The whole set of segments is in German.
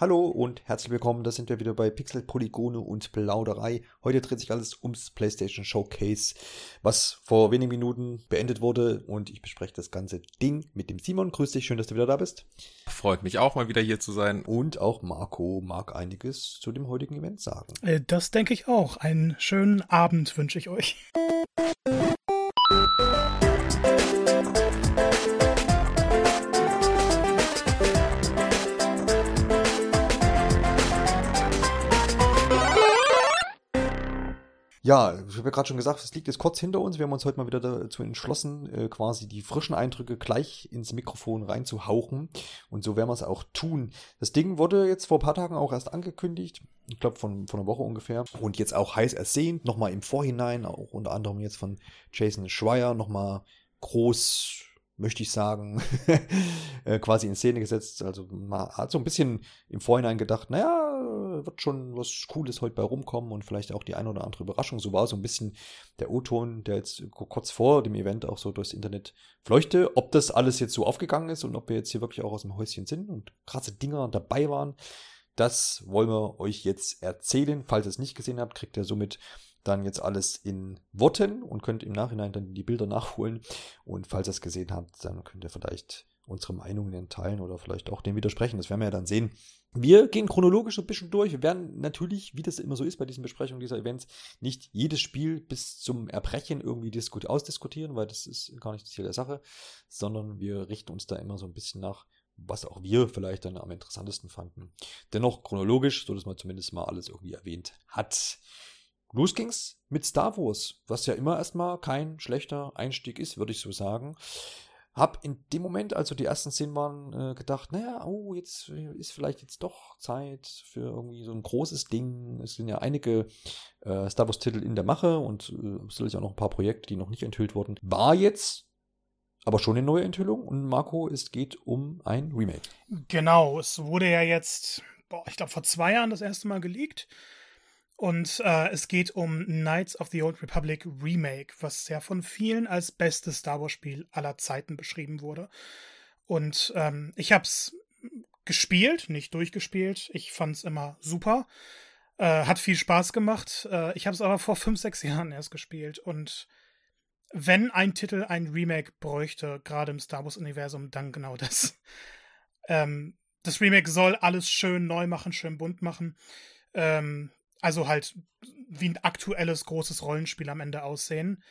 Hallo und herzlich willkommen, da sind wir wieder bei Pixel, Polygone und Plauderei. Heute dreht sich alles ums PlayStation Showcase, was vor wenigen Minuten beendet wurde und ich bespreche das ganze Ding mit dem Simon. Grüß dich, schön, dass du wieder da bist. Freut mich auch mal wieder hier zu sein. Und auch Marco mag einiges zu dem heutigen Event sagen. Äh, das denke ich auch. Einen schönen Abend wünsche ich euch. Ja, ich habe ja gerade schon gesagt, es liegt jetzt kurz hinter uns. Wir haben uns heute mal wieder dazu entschlossen, äh, quasi die frischen Eindrücke gleich ins Mikrofon reinzuhauchen. Und so werden wir es auch tun. Das Ding wurde jetzt vor ein paar Tagen auch erst angekündigt. Ich glaube, von, von einer Woche ungefähr. Und jetzt auch heiß ersehnt. Nochmal im Vorhinein, auch unter anderem jetzt von Jason Schreier, nochmal groß möchte ich sagen, äh, quasi in Szene gesetzt. Also man hat so ein bisschen im Vorhinein gedacht, naja, wird schon was Cooles heute bei rumkommen und vielleicht auch die eine oder andere Überraschung. So war so ein bisschen der O-Ton, der jetzt kurz vor dem Event auch so durchs Internet fleuchte. Ob das alles jetzt so aufgegangen ist und ob wir jetzt hier wirklich auch aus dem Häuschen sind und krasse Dinger dabei waren, das wollen wir euch jetzt erzählen. Falls ihr es nicht gesehen habt, kriegt ihr somit dann jetzt alles in Worten und könnt im Nachhinein dann die Bilder nachholen. Und falls ihr es gesehen habt, dann könnt ihr vielleicht unsere Meinungen teilen oder vielleicht auch dem widersprechen. Das werden wir ja dann sehen. Wir gehen chronologisch ein bisschen durch. Wir werden natürlich, wie das immer so ist bei diesen Besprechungen dieser Events, nicht jedes Spiel bis zum Erbrechen irgendwie ausdiskutieren, weil das ist gar nicht das Ziel der Sache, sondern wir richten uns da immer so ein bisschen nach, was auch wir vielleicht dann am interessantesten fanden. Dennoch chronologisch, so dass man zumindest mal alles irgendwie erwähnt hat. Los ging's mit Star Wars, was ja immer erstmal kein schlechter Einstieg ist, würde ich so sagen. Hab in dem Moment, als so die ersten Szenen waren, äh, gedacht, naja, oh, jetzt ist vielleicht jetzt doch Zeit für irgendwie so ein großes Ding. Es sind ja einige äh, Star Wars-Titel in der Mache und äh, sicherlich auch noch ein paar Projekte, die noch nicht enthüllt wurden. War jetzt aber schon eine neue Enthüllung und Marco, es geht um ein Remake. Genau, es wurde ja jetzt, boah, ich glaube, vor zwei Jahren das erste Mal geleakt. Und äh, es geht um Knights of the Old Republic Remake, was ja von vielen als bestes Star Wars-Spiel aller Zeiten beschrieben wurde. Und ähm, ich habe es gespielt, nicht durchgespielt. Ich fand es immer super. Äh, hat viel Spaß gemacht. Äh, ich habe es aber vor fünf, sechs Jahren erst gespielt. Und wenn ein Titel ein Remake bräuchte, gerade im Star Wars-Universum, dann genau das. ähm, das Remake soll alles schön neu machen, schön bunt machen. Ähm, also halt wie ein aktuelles großes Rollenspiel am Ende aussehen.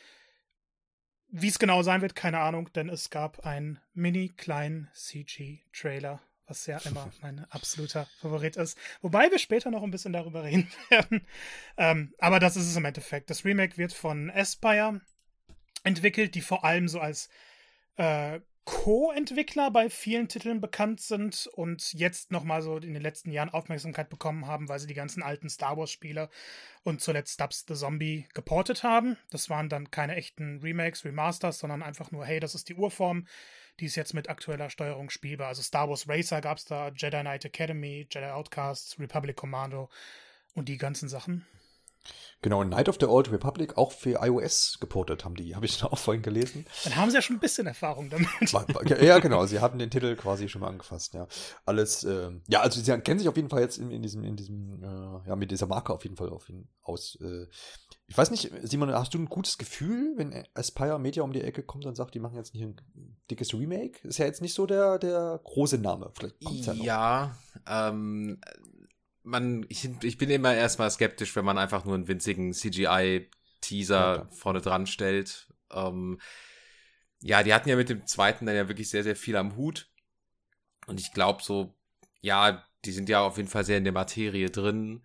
Wie es genau sein wird, keine Ahnung, denn es gab einen mini kleinen CG-Trailer, was ja immer mein absoluter Favorit ist. Wobei wir später noch ein bisschen darüber reden werden. Ähm, aber das ist es im Endeffekt. Das Remake wird von Aspire entwickelt, die vor allem so als äh, Co-Entwickler bei vielen Titeln bekannt sind und jetzt nochmal so in den letzten Jahren Aufmerksamkeit bekommen haben, weil sie die ganzen alten Star Wars-Spiele und zuletzt Stubbs the Zombie geportet haben. Das waren dann keine echten Remakes, Remasters, sondern einfach nur, hey, das ist die Urform, die ist jetzt mit aktueller Steuerung spielbar. Also Star Wars Racer gab es da, Jedi Knight Academy, Jedi Outcasts, Republic Commando und die ganzen Sachen. Genau, Night of the Old Republic auch für iOS geportet haben die, habe ich auch vorhin gelesen. Dann haben sie ja schon ein bisschen Erfahrung damit. ja, genau, sie hatten den Titel quasi schon mal angefasst, ja. Alles, äh, ja, also sie kennen sich auf jeden Fall jetzt in, in diesem, in diesem, äh, ja, mit dieser Marke auf jeden Fall auf ihn aus. Äh, ich weiß nicht, Simon, hast du ein gutes Gefühl, wenn Aspire Media um die Ecke kommt und sagt, die machen jetzt nicht ein dickes Remake? Ist ja jetzt nicht so der, der große Name. Vielleicht kommt's ja noch. Ja, ähm, man, ich, ich bin immer erstmal skeptisch, wenn man einfach nur einen winzigen CGI-Teaser ja, vorne dran stellt. Ähm, ja, die hatten ja mit dem zweiten dann ja wirklich sehr, sehr viel am Hut. Und ich glaube so, ja, die sind ja auf jeden Fall sehr in der Materie drin.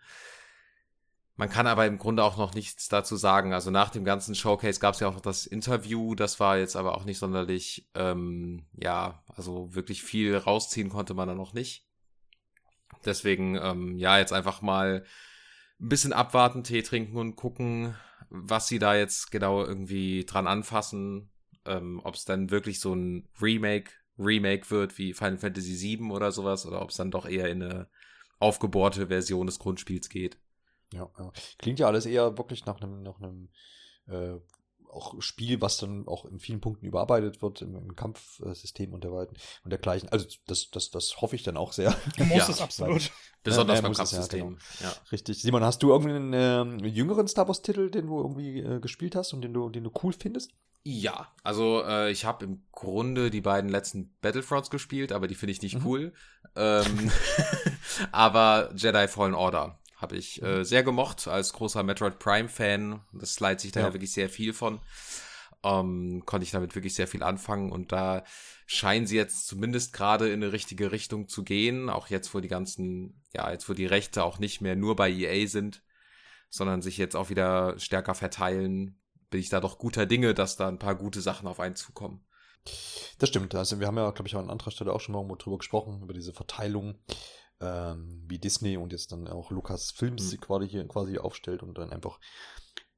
Man kann aber im Grunde auch noch nichts dazu sagen. Also nach dem ganzen Showcase gab es ja auch das Interview, das war jetzt aber auch nicht sonderlich, ähm, ja, also wirklich viel rausziehen konnte man da noch nicht. Deswegen, ähm, ja, jetzt einfach mal ein bisschen abwarten, Tee trinken und gucken, was sie da jetzt genau irgendwie dran anfassen. Ähm, ob es dann wirklich so ein Remake, Remake wird wie Final Fantasy VII oder sowas, oder ob es dann doch eher in eine aufgebohrte Version des Grundspiels geht. Ja, ja. klingt ja alles eher wirklich nach einem, nach einem äh, auch Spiel, was dann auch in vielen Punkten überarbeitet wird im, im Kampfsystem und, der, und dergleichen. Also das, das, das hoffe ich dann auch sehr. Du musst ja, es absolut. Besonders beim es, ja, Kampfsystem. genau. Ja, Richtig. Simon, hast du irgendeinen ähm, jüngeren Star Wars-Titel, den du irgendwie äh, gespielt hast und den du, den du cool findest? ja. also äh, ich habe im Grunde die beiden letzten Battlefronts gespielt, aber die finde ich nicht Mhm. cool. Ähm, aber Jedi Fallen Order habe ich Mhm. äh, sehr gemocht als großer Metroid Prime-Fan. Das leitet sich da ja. Wirklich sehr viel von. Ähm, konnte ich damit wirklich sehr viel anfangen und da scheinen sie jetzt zumindest gerade in eine richtige Richtung zu gehen. Auch jetzt, wo die ganzen, ja, jetzt wo die Rechte auch nicht mehr nur bei EA sind, sondern sich jetzt auch wieder stärker verteilen, bin ich da doch guter Dinge, dass da ein paar gute Sachen auf einen zukommen. Das stimmt. Also wir haben ja, glaube ich, an anderer Stelle auch schon mal drüber gesprochen, über diese Verteilung, ähm, wie Disney und jetzt dann auch Lukas Films Mhm. quasi hier quasi aufstellt und dann einfach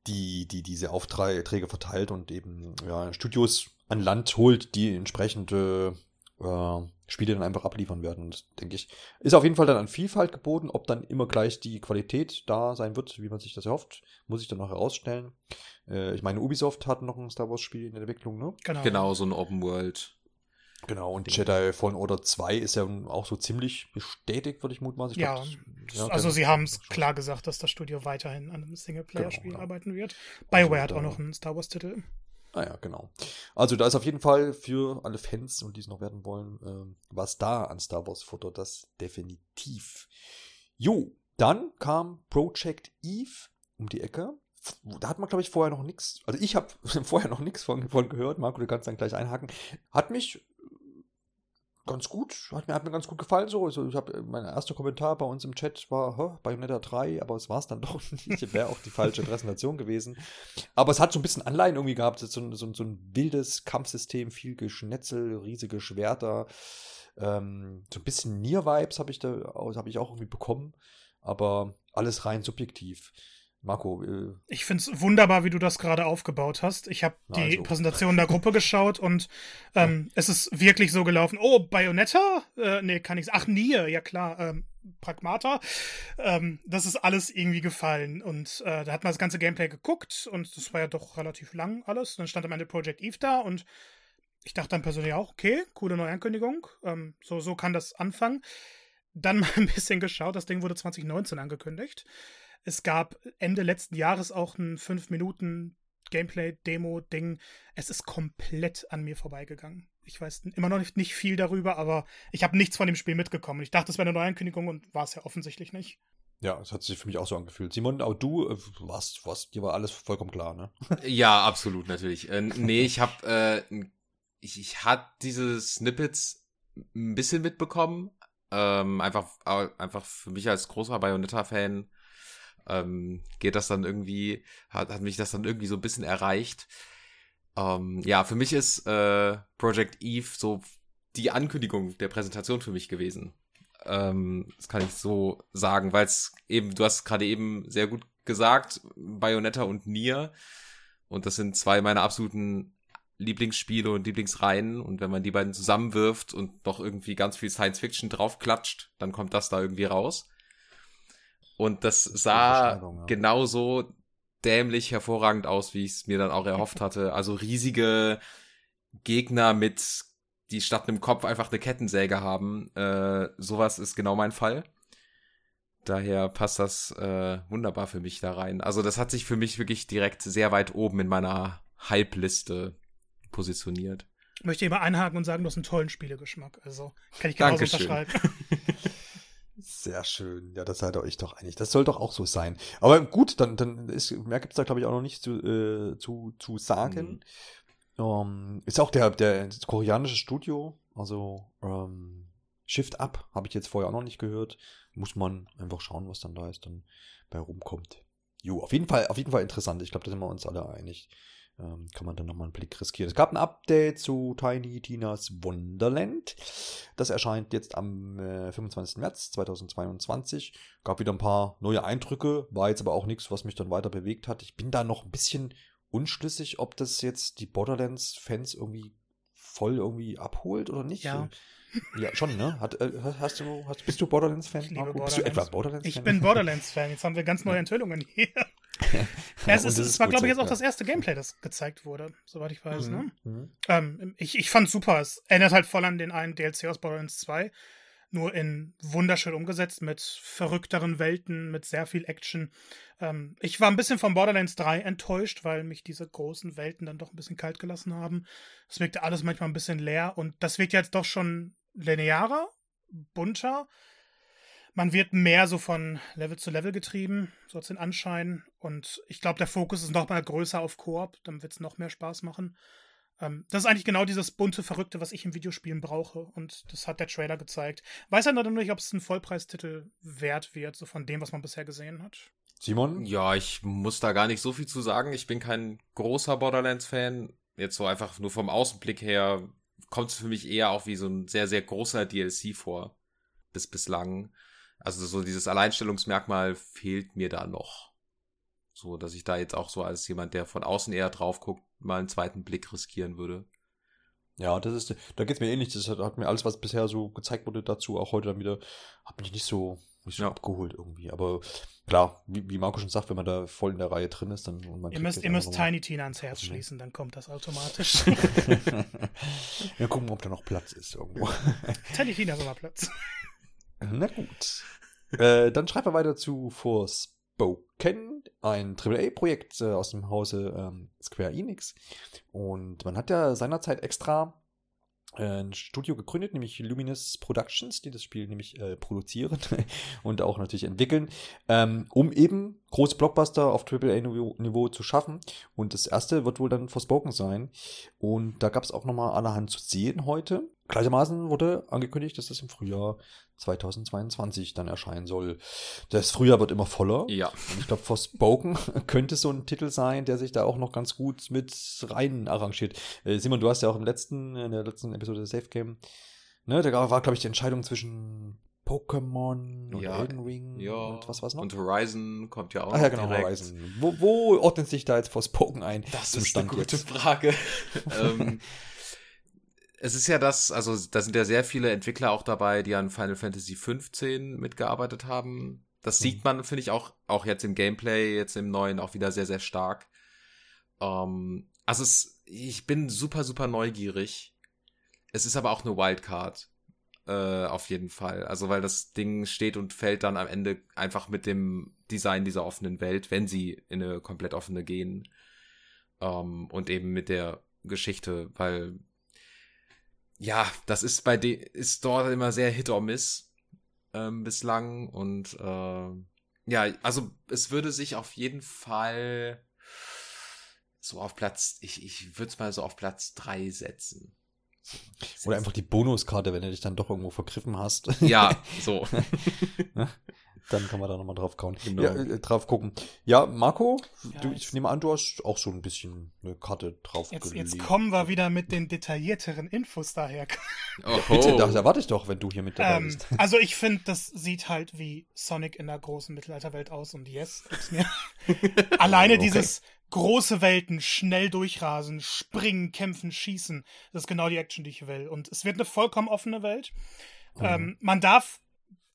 die, die diese Aufträge verteilt und eben ja, Studios an Land holt, die entsprechende äh, Spiele dann einfach abliefern werden. Und das, denke ich, ist auf jeden Fall dann an Vielfalt geboten. Ob dann immer gleich die Qualität da sein wird, wie man sich das erhofft, muss ich dann noch herausstellen. Äh, ich meine, Ubisoft hat noch ein Star Wars-Spiel in der Entwicklung, ne? Genau. Genau, so ein Open World. Genau, und. Jedi Fallen Order 2 ist ja auch so ziemlich bestätigt, würde ich mutmaßen. Ich Ja, glaub, das- ja, also sie haben es klar gesagt, dass das Studio weiterhin an einem Singleplayer-Spiel Genau, ja. arbeiten wird. BioWare hat da- auch noch einen Star Wars-Titel. Ah ja, genau. Also da ist auf jeden Fall für alle Fans und die es noch werden wollen, ähm, was da an Star Wars Futter, das definitiv. Jo, dann kam Project Eve um die Ecke. Da hat man, glaube ich, vorher noch nichts, also ich habe vorher noch nichts von, von gehört. Marco, du kannst dann gleich einhaken. Hat mich ganz gut, hat mir, hat mir ganz gut gefallen so. Also ich habe mein erster Kommentar bei uns im Chat war, Bayonetta 3, aber es war es dann doch nicht. Wäre auch die falsche Präsentation gewesen. Aber es hat so ein bisschen Anleihen irgendwie gehabt, so, ein- so, ein- so ein wildes Kampfsystem, viel Geschnetzel, riesige Schwerter. Ähm, so ein bisschen Nier-Vibes habe ich da habe ich auch irgendwie bekommen, aber alles rein subjektiv. Marco, äh, Ich finde es wunderbar, wie du das gerade aufgebaut hast. Ich habe die also. Präsentation der Gruppe geschaut und ähm, es ist wirklich so gelaufen. Oh, Bayonetta? Äh, nee, kann ich Ach, Nier, ja klar. Ähm, Pragmata. Ähm, das ist alles irgendwie gefallen. Und äh, da hat man das ganze Gameplay geguckt und das war ja doch relativ lang alles. Dann stand am Ende Project Eve da und ich dachte dann persönlich auch, okay, coole Neuankündigung. Ähm, so, so kann das anfangen. Dann mal ein bisschen geschaut. Das Ding wurde 2019 angekündigt. Es gab Ende letzten Jahres auch ein 5 Minuten Gameplay-Demo-Ding. Es ist komplett an mir vorbeigegangen. Ich weiß immer noch nicht, nicht viel darüber, aber ich habe nichts von dem Spiel mitgekommen. Ich dachte, es wäre eine Neuankündigung und war es ja offensichtlich nicht. ja, es hat sich für mich auch so angefühlt. Simon, auch du äh, warst, warst, dir war alles vollkommen klar, ne? Ja, absolut, natürlich. Äh, nee, ich habe, äh, ich, ich hatte diese Snippets ein bisschen mitbekommen. Ähm, einfach, einfach für mich als großer Bayonetta-Fan ähm, geht das dann irgendwie, hat, hat mich das dann irgendwie so ein bisschen erreicht. Ähm, ja, für mich ist äh, Project Eve so die Ankündigung der Präsentation für mich gewesen. Ähm, das kann ich so sagen, weil es eben, du hast gerade eben sehr gut gesagt, Bayonetta und Nier. Und das sind zwei meiner absoluten Lieblingsspiele und Lieblingsreihen. Und wenn man die beiden zusammenwirft und noch irgendwie ganz viel Science Fiction draufklatscht, dann kommt das da irgendwie raus. Und das sah ja. genauso dämlich hervorragend aus, wie ich es mir dann auch erhofft hatte. Also riesige Gegner mit, die statt einem Kopf einfach eine Kettensäge haben. Äh, sowas ist genau mein Fall. Daher passt das äh, wunderbar für mich da rein. Also das hat sich für mich wirklich direkt sehr weit oben in meiner Hype-Liste positioniert. Ich möchte immer einhaken und sagen, du hast einen tollen Spielegeschmack. Also kann ich genauso Dankeschön. unterschreiben. Sehr schön. Ja, das seid ihr euch doch einig. Das soll doch auch so sein. Aber gut, dann, dann ist, mehr gibt es da, glaube ich, auch noch nicht zu, äh, zu, zu sagen. Ähm, ist auch der, der das koreanische Studio, also ähm, Shift Up, habe ich jetzt vorher auch noch nicht gehört. Muss man einfach schauen, was dann da ist, dann bei rumkommt. Jo, auf jeden Fall, auf jeden Fall interessant. Ich glaube, da sind wir uns alle einig. Ähm, kann man dann nochmal einen Blick riskieren. Es gab ein Update zu Tiny Tinas Wonderland. Das erscheint jetzt am äh, 25. März 2022. Gab wieder ein paar neue Eindrücke, war jetzt aber auch nichts, was mich dann weiter bewegt hat. Ich bin da noch ein bisschen unschlüssig, ob das jetzt die Borderlands-Fans irgendwie voll irgendwie abholt oder nicht. Ja. Ja, schon, ne? Hat, äh, hast du, hast, bist du Borderlands-Fan? Marco? Bist du etwa Borderlands. Borderlands-Fan? Ich bin Borderlands-Fan. Jetzt haben wir ganz neue Enthüllungen hier. Es, ist, es war, glaube ich, jetzt auch das erste Gameplay, das gezeigt wurde, soweit ich weiß. Ne? Mhm. Mhm. Ähm, ich ich fand super. Es erinnert halt voll an den einen DLC aus Borderlands 2. nur in wunderschön umgesetzt mit verrückteren Welten, mit sehr viel Action. Ähm, ich war ein bisschen von Borderlands 3 enttäuscht, weil mich diese großen Welten dann doch ein bisschen kalt gelassen haben. Es wirkte alles manchmal ein bisschen leer und das wirkt jetzt doch schon linearer, bunter. Man wird mehr so von Level zu Level getrieben, so hat den Anschein. Und ich glaube, der Fokus ist noch mal größer auf Koop, dann wird es noch mehr Spaß machen. Ähm, das ist eigentlich genau dieses bunte Verrückte, was ich im Videospielen brauche. Und das hat der Trailer gezeigt. Weiß halt noch nicht, ob es ein Vollpreistitel wert wird, so von dem, was man bisher gesehen hat. Simon? Ja, ich muss da gar nicht so viel zu sagen. Ich bin kein großer Borderlands-Fan. Jetzt so einfach nur vom Außenblick her kommt es für mich eher auch wie so ein sehr, sehr großer DLC vor. Bis bislang. Also so dieses Alleinstellungsmerkmal fehlt mir da noch. So, dass ich da jetzt auch so als jemand, der von außen eher drauf guckt, mal einen zweiten Blick riskieren würde. Ja, das ist, da geht's mir ähnlich. Das hat, hat, mir alles, was bisher so gezeigt wurde dazu, auch heute dann wieder, hat mich nicht so, nicht so ja. abgeholt irgendwie. Aber klar, wie, wie Marco schon sagt, wenn man da voll in der Reihe drin ist, dann und man Ihr müsst, ihr müsst Tiny Tina ans Herz schließen, dann kommt das automatisch. Wir gucken, ob da noch Platz ist irgendwo. Tiny Tina hat immer Platz. Na gut. Äh, dann schreiben wir weiter zu Forspoken, ein AAA-Projekt äh, aus dem Hause ähm, Square Enix. Und man hat ja seinerzeit extra äh, ein Studio gegründet, nämlich Luminous Productions, die das Spiel nämlich äh, produzieren und auch natürlich entwickeln, ähm, um eben große Blockbuster auf AAA-Niveau zu schaffen. Und das erste wird wohl dann Forspoken sein. Und da gab es auch nochmal allerhand zu sehen heute. Gleichermaßen wurde angekündigt, dass das im Frühjahr 2022 dann erscheinen soll. Das Frühjahr wird immer voller. Ja. Und ich glaube, Forspoken könnte so ein Titel sein, der sich da auch noch ganz gut mit rein arrangiert. Äh, Simon, du hast ja auch im letzten, in der letzten Episode der Safe Game, ne, da war, glaube ich, die Entscheidung zwischen Pokémon und ja, Elden Ring ja. und was war's noch? Und Horizon kommt ja auch Ach ja, genau, direkt. Horizon. Wo, wo ordnet sich da jetzt Forspoken ein? Das ist eine gute jetzt? Frage. ähm, es ist ja das, also da sind ja sehr viele Entwickler auch dabei, die an Final Fantasy 15 mitgearbeitet haben. Das mhm. sieht man, finde ich, auch, auch jetzt im Gameplay, jetzt im neuen auch wieder sehr, sehr stark. Ähm, also es, ich bin super, super neugierig. Es ist aber auch eine Wildcard. Äh, auf jeden Fall. Also, weil das Ding steht und fällt dann am Ende einfach mit dem Design dieser offenen Welt, wenn sie in eine komplett offene gehen. Ähm, und eben mit der Geschichte, weil ja, das ist bei de ist dort immer sehr Hit or Miss ähm, bislang und äh, ja, also es würde sich auf jeden Fall so auf Platz, ich, ich würde es mal so auf Platz drei setzen. Oder einfach die Bonuskarte, wenn du dich dann doch irgendwo vergriffen hast. Ja, so. Dann kann man da nochmal drauf kauen. Genau. Ja, äh, drauf gucken. Ja, Marco, ja, du, ich nehme an, du hast auch so ein bisschen eine Karte drauf jetzt, jetzt kommen wir wieder mit den detaillierteren Infos daher. Oh, Bitte, das erwarte ich doch, wenn du hier mit dabei ähm, bist. Also ich finde, das sieht halt wie Sonic in der großen Mittelalterwelt aus und yes, gibt's mir. Alleine okay. dieses große Welten, schnell durchrasen, springen, kämpfen, schießen. Das ist genau die Action, die ich will. Und es wird eine vollkommen offene Welt. Mhm. Ähm, man darf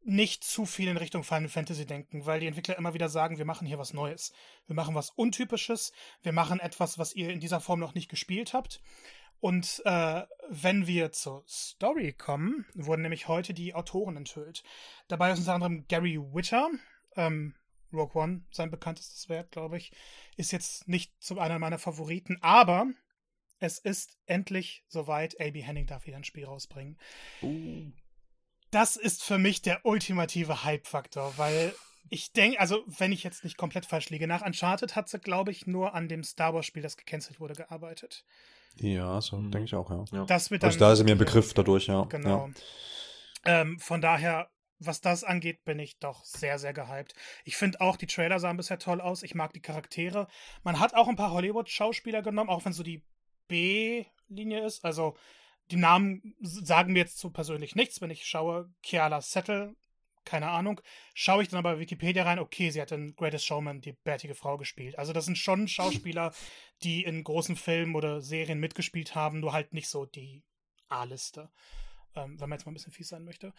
nicht zu viel in Richtung Final Fantasy denken, weil die Entwickler immer wieder sagen, wir machen hier was Neues. Wir machen was Untypisches. Wir machen etwas, was ihr in dieser Form noch nicht gespielt habt. Und äh, wenn wir zur Story kommen, wurden nämlich heute die Autoren enthüllt. Dabei ist unter anderem Gary Witter, ähm, Rogue One, sein bekanntestes Werk, glaube ich, ist jetzt nicht zu einer meiner Favoriten, aber es ist endlich soweit. A.B. Henning darf wieder ein Spiel rausbringen. Uh das ist für mich der ultimative Hype-Faktor, weil ich denke, also wenn ich jetzt nicht komplett falsch liege, nach Uncharted hat sie, glaube ich, nur an dem Star Wars-Spiel, das gecancelt wurde, gearbeitet. Ja, so mhm. denke ich auch, ja. ja. Das wird also dann, also da ist mir ein Begriff dadurch, ja. Genau. Ja. Ähm, von daher, was das angeht, bin ich doch sehr, sehr gehypt. Ich finde auch, die Trailer sahen bisher toll aus. Ich mag die Charaktere. Man hat auch ein paar Hollywood-Schauspieler genommen, auch wenn so die B-Linie ist. Also die Namen sagen mir jetzt so persönlich nichts. Wenn ich schaue, Kiala Settle, keine Ahnung. Schaue ich dann aber Wikipedia rein, okay, sie hat in Greatest Showman die bärtige Frau gespielt. Also das sind schon Schauspieler, die in großen Filmen oder Serien mitgespielt haben, nur halt nicht so die A-Liste. Ähm, wenn man jetzt mal ein bisschen fies sein möchte.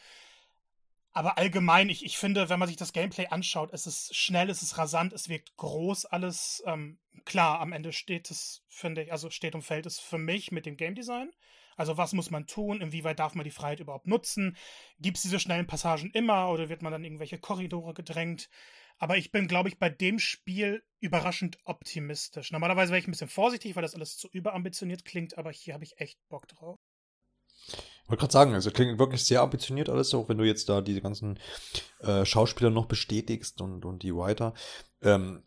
Aber allgemein, ich, ich finde, wenn man sich das Gameplay anschaut, es ist schnell, es ist rasant, es wirkt groß, alles. Ähm, klar, am Ende steht es, finde ich, also steht und fällt es für mich mit dem Game Design Also was muss man tun? Inwieweit darf man die Freiheit überhaupt nutzen? Gibt es diese schnellen Passagen immer oder wird man dann irgendwelche Korridore gedrängt? Aber ich bin, glaube ich, bei dem Spiel überraschend optimistisch. Normalerweise wäre ich ein bisschen vorsichtig, weil das alles zu überambitioniert klingt, aber hier habe ich echt Bock drauf. Ich wollte gerade sagen, also klingt wirklich sehr ambitioniert alles, auch wenn du jetzt da diese ganzen äh, Schauspieler noch bestätigst und, und die Writer. Ähm,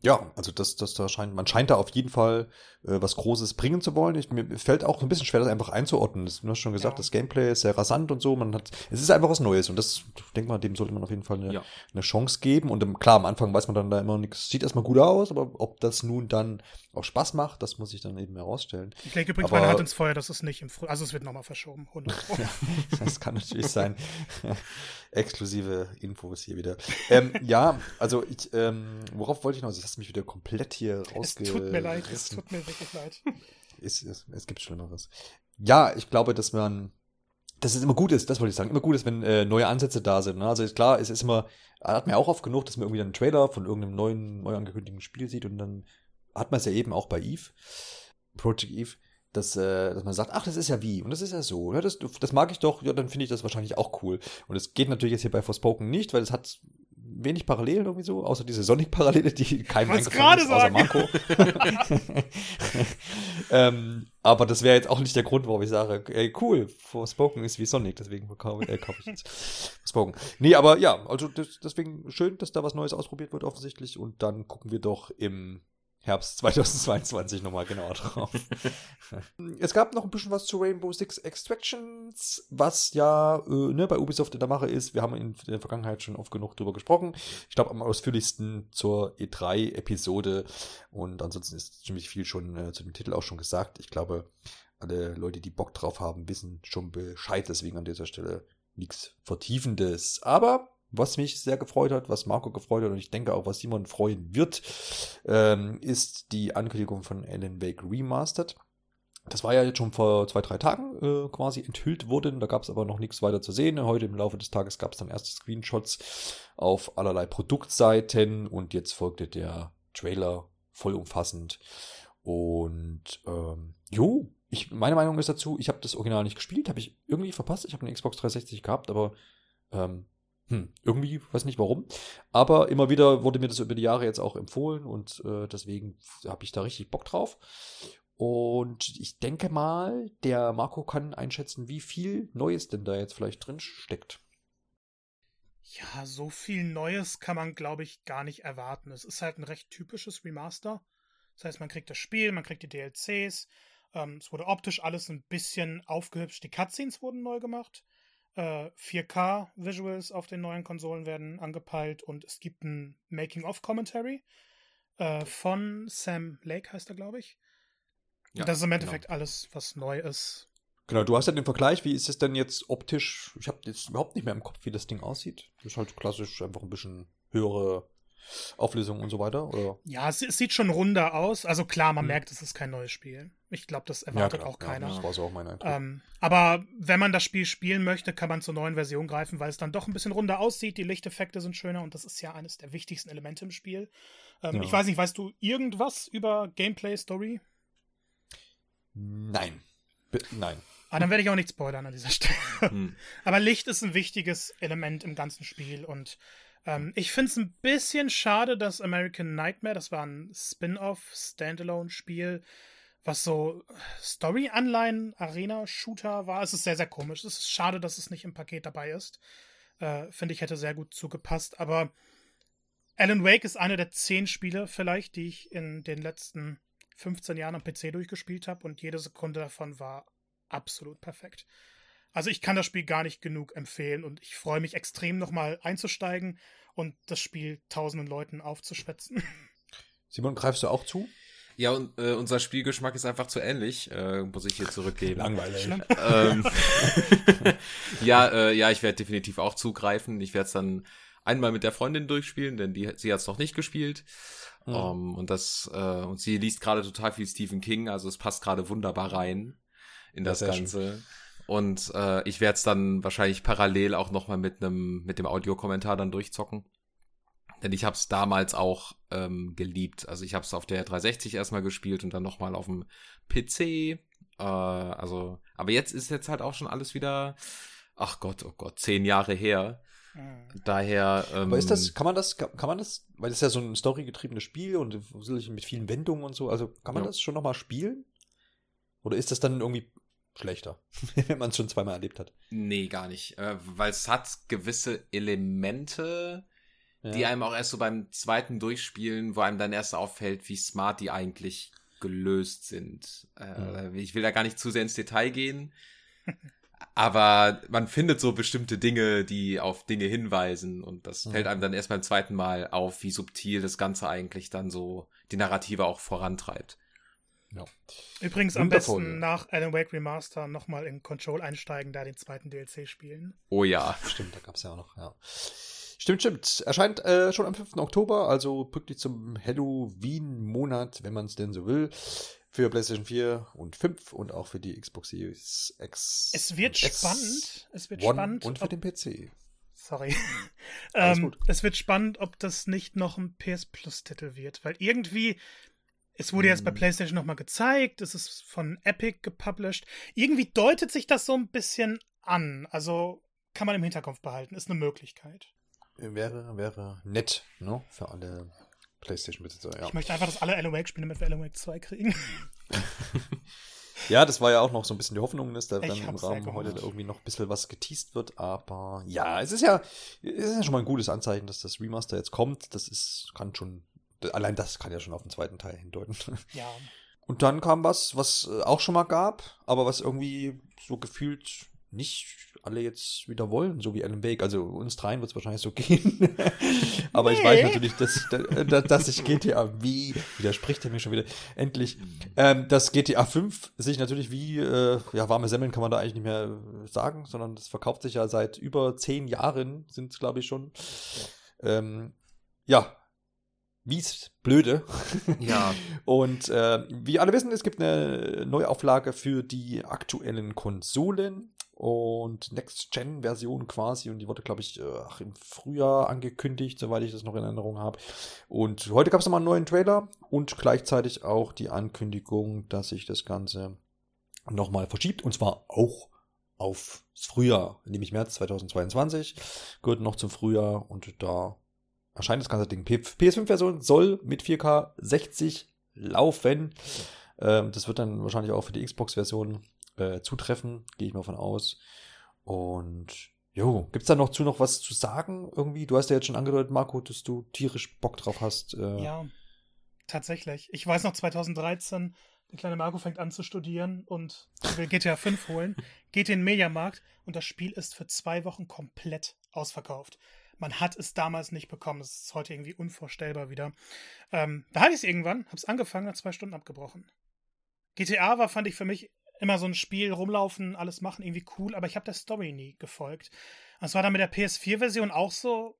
ja, also das, das da scheint, man scheint da auf jeden Fall äh, was Großes bringen zu wollen. Ich, mir fällt auch ein bisschen schwer, das einfach einzuordnen. Das, du hast schon gesagt, ja. das Gameplay ist sehr rasant und so. Man hat, es ist einfach was Neues und das, ich denke mal, dem sollte man auf jeden Fall eine, ja. eine Chance geben. Und im, klar, am Anfang weiß man dann da immer nichts, sieht erstmal gut aus, aber ob das nun dann auch Spaß macht, das muss ich dann eben herausstellen. Ich lege übrigens aber, meine Hand ins Feuer, das ist nicht im Frühjahr, also es wird nochmal verschoben. 100 das kann natürlich sein. Exklusive Infos hier wieder. Ähm, ja, also ich, ähm, worauf wollte ich noch? Hast mich wieder komplett hier rausgerissen. Es tut mir leid, es tut mir wirklich leid. Es, es, es gibt Schlimmeres. Ja, ich glaube, dass man, dass es immer gut ist, das wollte ich sagen, immer gut ist, wenn äh, neue Ansätze da sind. Ne? Also ist klar, es ist immer, hat mir auch oft genug, dass man irgendwie einen Trailer von irgendeinem neuen, neu angekündigten Spiel sieht und dann hat man es ja eben auch bei Eve, Project Eve, dass, äh, dass man sagt, ach, das ist ja wie und das ist ja so. Ja, das, das mag ich doch, ja, dann finde ich das wahrscheinlich auch cool. Und es geht natürlich jetzt hier bei Forspoken nicht, weil es hat wenig Parallelen irgendwie so, außer diese Sonic-Parallele, die keinem eingefallen ist, außer Marco. ähm, aber das wäre jetzt auch nicht der Grund, warum ich sage, ey, cool, Forspoken ist wie Sonic, deswegen kaufe äh, kauf ich jetzt Forspoken. Nee, aber ja, also das, deswegen schön, dass da was Neues ausprobiert wird offensichtlich und dann gucken wir doch im Herbst 2022 nochmal genauer drauf. es gab noch ein bisschen was zu Rainbow Six Extractions, was ja äh, ne, bei Ubisoft in der Mache ist. Wir haben in der Vergangenheit schon oft genug drüber gesprochen. Ich glaube am ausführlichsten zur E3-Episode. Und ansonsten ist ziemlich viel schon äh, zu dem Titel auch schon gesagt. Ich glaube, alle Leute, die Bock drauf haben, wissen schon Bescheid. Deswegen an dieser Stelle nichts Vertiefendes. Aber was mich sehr gefreut hat, was Marco gefreut hat und ich denke auch, was Simon freuen wird, ähm, ist die Ankündigung von Alan Wake Remastered. Das war ja jetzt schon vor zwei, drei Tagen äh, quasi enthüllt worden. Da gab es aber noch nichts weiter zu sehen. Heute im Laufe des Tages gab es dann erste Screenshots auf allerlei Produktseiten und jetzt folgte der Trailer vollumfassend. Und ähm, jo, ich, meine Meinung ist dazu, ich habe das Original nicht gespielt, habe ich irgendwie verpasst. Ich habe eine Xbox 360 gehabt, aber ähm, hm, irgendwie, weiß nicht warum. Aber immer wieder wurde mir das über die Jahre jetzt auch empfohlen und äh, deswegen habe ich da richtig Bock drauf. Und ich denke mal, der Marco kann einschätzen, wie viel Neues denn da jetzt vielleicht drin steckt. Ja, so viel Neues kann man, glaube ich, gar nicht erwarten. Es ist halt ein recht typisches Remaster. Das heißt, man kriegt das Spiel, man kriegt die DLCs. Ähm, es wurde optisch alles ein bisschen aufgehübscht. Die Cutscenes wurden neu gemacht. 4K-Visuals äh, auf den neuen Konsolen werden angepeilt und es gibt ein Making-of-Commentary äh, von Sam Lake, heißt er, glaube ich. Ja, das ist im Endeffekt genau. alles, was neu ist. Genau, du hast ja den Vergleich, wie ist es denn jetzt optisch? Ich habe jetzt überhaupt nicht mehr im Kopf, wie das Ding aussieht. Das ist halt klassisch einfach ein bisschen höhere Auflösung und so weiter, oder? Ja, es, es sieht schon runder aus. Also klar, man hm. merkt, es ist kein neues Spiel. Ich glaube, das erwartet ja, auch keiner. Ja, das war so auch mein Eindruck. Ähm, aber wenn man das Spiel spielen möchte, kann man zur neuen Version greifen, weil es dann doch ein bisschen runder aussieht. Die Lichteffekte sind schöner und das ist ja eines der wichtigsten Elemente im Spiel. Ähm, ja. Ich weiß nicht, weißt du irgendwas über Gameplay, Story? Nein. B nein. Ah, dann werde ich auch nicht spoilern an dieser Stelle. Hm. Aber Licht ist ein wichtiges Element im ganzen Spiel und ähm, ich finde es ein bisschen schade, dass American Nightmare, das war ein Spin-off, Standalone-Spiel, was so Story-Anleihen, Arena-Shooter war. Es ist sehr, sehr komisch. Es ist schade, dass es nicht im Paket dabei ist. Äh, finde ich, hätte sehr gut zugepasst. Aber Alan Wake ist eine der zehn Spiele vielleicht, die ich in den letzten 15 Jahren am PC durchgespielt habe und jede Sekunde davon war absolut perfekt. Also ich kann das Spiel gar nicht genug empfehlen und ich freue mich extrem nochmal einzusteigen und das Spiel tausenden Leuten aufzuschwätzen. Simon, greifst du auch zu? Ja, und äh, unser Spielgeschmack ist einfach zu ähnlich, äh, muss ich hier zurückgeben. Langweilig. ähm, ja, äh, ja, ich werde definitiv auch zugreifen. Ich werde es dann einmal mit der Freundin durchspielen, denn die, sie hat es noch nicht gespielt. Mhm. Um, und das, äh, und sie liest gerade total viel Stephen King, also es passt gerade wunderbar rein in das, das Ganze. Schön. Und äh, ich werde es dann wahrscheinlich parallel auch nochmal mit einem mit dem Audiokommentar dann durchzocken. Denn ich habe es damals auch ähm, geliebt. Also ich habe es auf der 360 erstmal gespielt und dann nochmal auf dem PC. Äh, also, aber jetzt ist jetzt halt auch schon alles wieder, ach Gott, oh Gott, zehn Jahre her. Mhm. Daher. Ähm, aber ist das, kann man das, kann man das, weil das ist ja so ein storygetriebenes Spiel und mit vielen Wendungen und so, also kann man ja. das schon nochmal spielen? Oder ist das dann irgendwie schlechter, wenn man es schon zweimal erlebt hat? Nee, gar nicht. Äh, weil es hat gewisse Elemente, ja. die einem auch erst so beim zweiten Durchspielen, wo einem dann erst auffällt, wie smart die eigentlich gelöst sind. Ja. Ich will da gar nicht zu sehr ins Detail gehen. aber man findet so bestimmte Dinge, die auf Dinge hinweisen und das mhm. fällt einem dann erst beim zweiten Mal auf, wie subtil das Ganze eigentlich dann so die Narrative auch vorantreibt. Ja. Übrigens Wundervoll. am besten nach Alan Wake Remaster nochmal in Control einsteigen, da den zweiten DLC spielen. Oh ja. Stimmt, da gab es ja auch noch, ja. Stimmt, stimmt. Erscheint äh, schon am 5. Oktober, also pünktlich zum Halloween-Monat, wenn man es denn so will. Für PlayStation 4 und 5 und auch für die Xbox Series X. Es wird spannend. Es wird One spannend. Und für den PC. Sorry. ähm, es wird spannend, ob das nicht noch ein PS Plus-Titel wird, weil irgendwie es wurde jetzt bei hm. PlayStation nochmal gezeigt, es ist von Epic gepublished. Irgendwie deutet sich das so ein bisschen an. Also kann man im Hinterkopf behalten, ist eine Möglichkeit. Wäre, wäre nett, ne? Für alle PlayStation-Besitzer, ja. Ich möchte einfach, dass alle Alan Wake-Spiele mit Alan Wake 2 kriegen. ja, das war ja auch noch so ein bisschen die Hoffnung, dass da dann im Rahmen heute irgendwie noch ein bisschen was geteased wird. Aber ja, es ist ja, es ist ja schon mal ein gutes Anzeichen, dass das Remaster jetzt kommt. Das ist, kann schon Allein das kann ja schon auf den zweiten Teil hindeuten. Ja. Und dann kam was, was äh, auch schon mal gab, aber was irgendwie so gefühlt nicht alle jetzt wieder wollen, so wie Alan Wake. Also uns dreien wird es wahrscheinlich so gehen. aber nee. ich weiß natürlich, dass, dass, dass ich GTA wie, widerspricht er mir schon wieder, endlich, ähm, dass GTA 5 sich natürlich wie, äh, ja, warme Semmeln kann man da eigentlich nicht mehr sagen, sondern das verkauft sich ja seit über zehn Jahren, sind es glaube ich schon. Ähm, ja, Wie's blöde. Ja. Und äh, wie alle wissen, es gibt eine Neuauflage für die aktuellen Konsolen und Next-Gen-Version quasi. Und die wurde, glaube ich, ach, im Frühjahr angekündigt, soweit ich das noch in Erinnerung habe. Und heute gab es nochmal einen neuen Trailer und gleichzeitig auch die Ankündigung, dass sich das Ganze nochmal verschiebt. Und zwar auch aufs Frühjahr, nämlich März 2022. Gehört noch zum Frühjahr und da erscheint das ganze Ding. PS5-Version soll mit 4K 60 laufen. Ähm, das wird dann wahrscheinlich auch für die Xbox-Version äh, zutreffen, gehe ich mal von aus. Und jo, gibt's da noch zu noch was zu sagen irgendwie? Du hast ja jetzt schon angedeutet, Marco, dass du tierisch Bock drauf hast. Äh, ja, tatsächlich. Ich weiß noch 2013, der kleine Marco fängt an zu studieren und will GTA 5 holen, geht in den Mediamarkt und das Spiel ist für zwei Wochen komplett ausverkauft. Man hat es damals nicht bekommen. Es ist heute irgendwie unvorstellbar wieder. Ähm, da hatte ich es irgendwann, habe es angefangen, nach zwei Stunden abgebrochen. GTA war, fand ich für mich immer so ein Spiel, rumlaufen, alles machen, irgendwie cool, aber ich habe der Story nie gefolgt. Das war dann mit der PS4-Version auch so.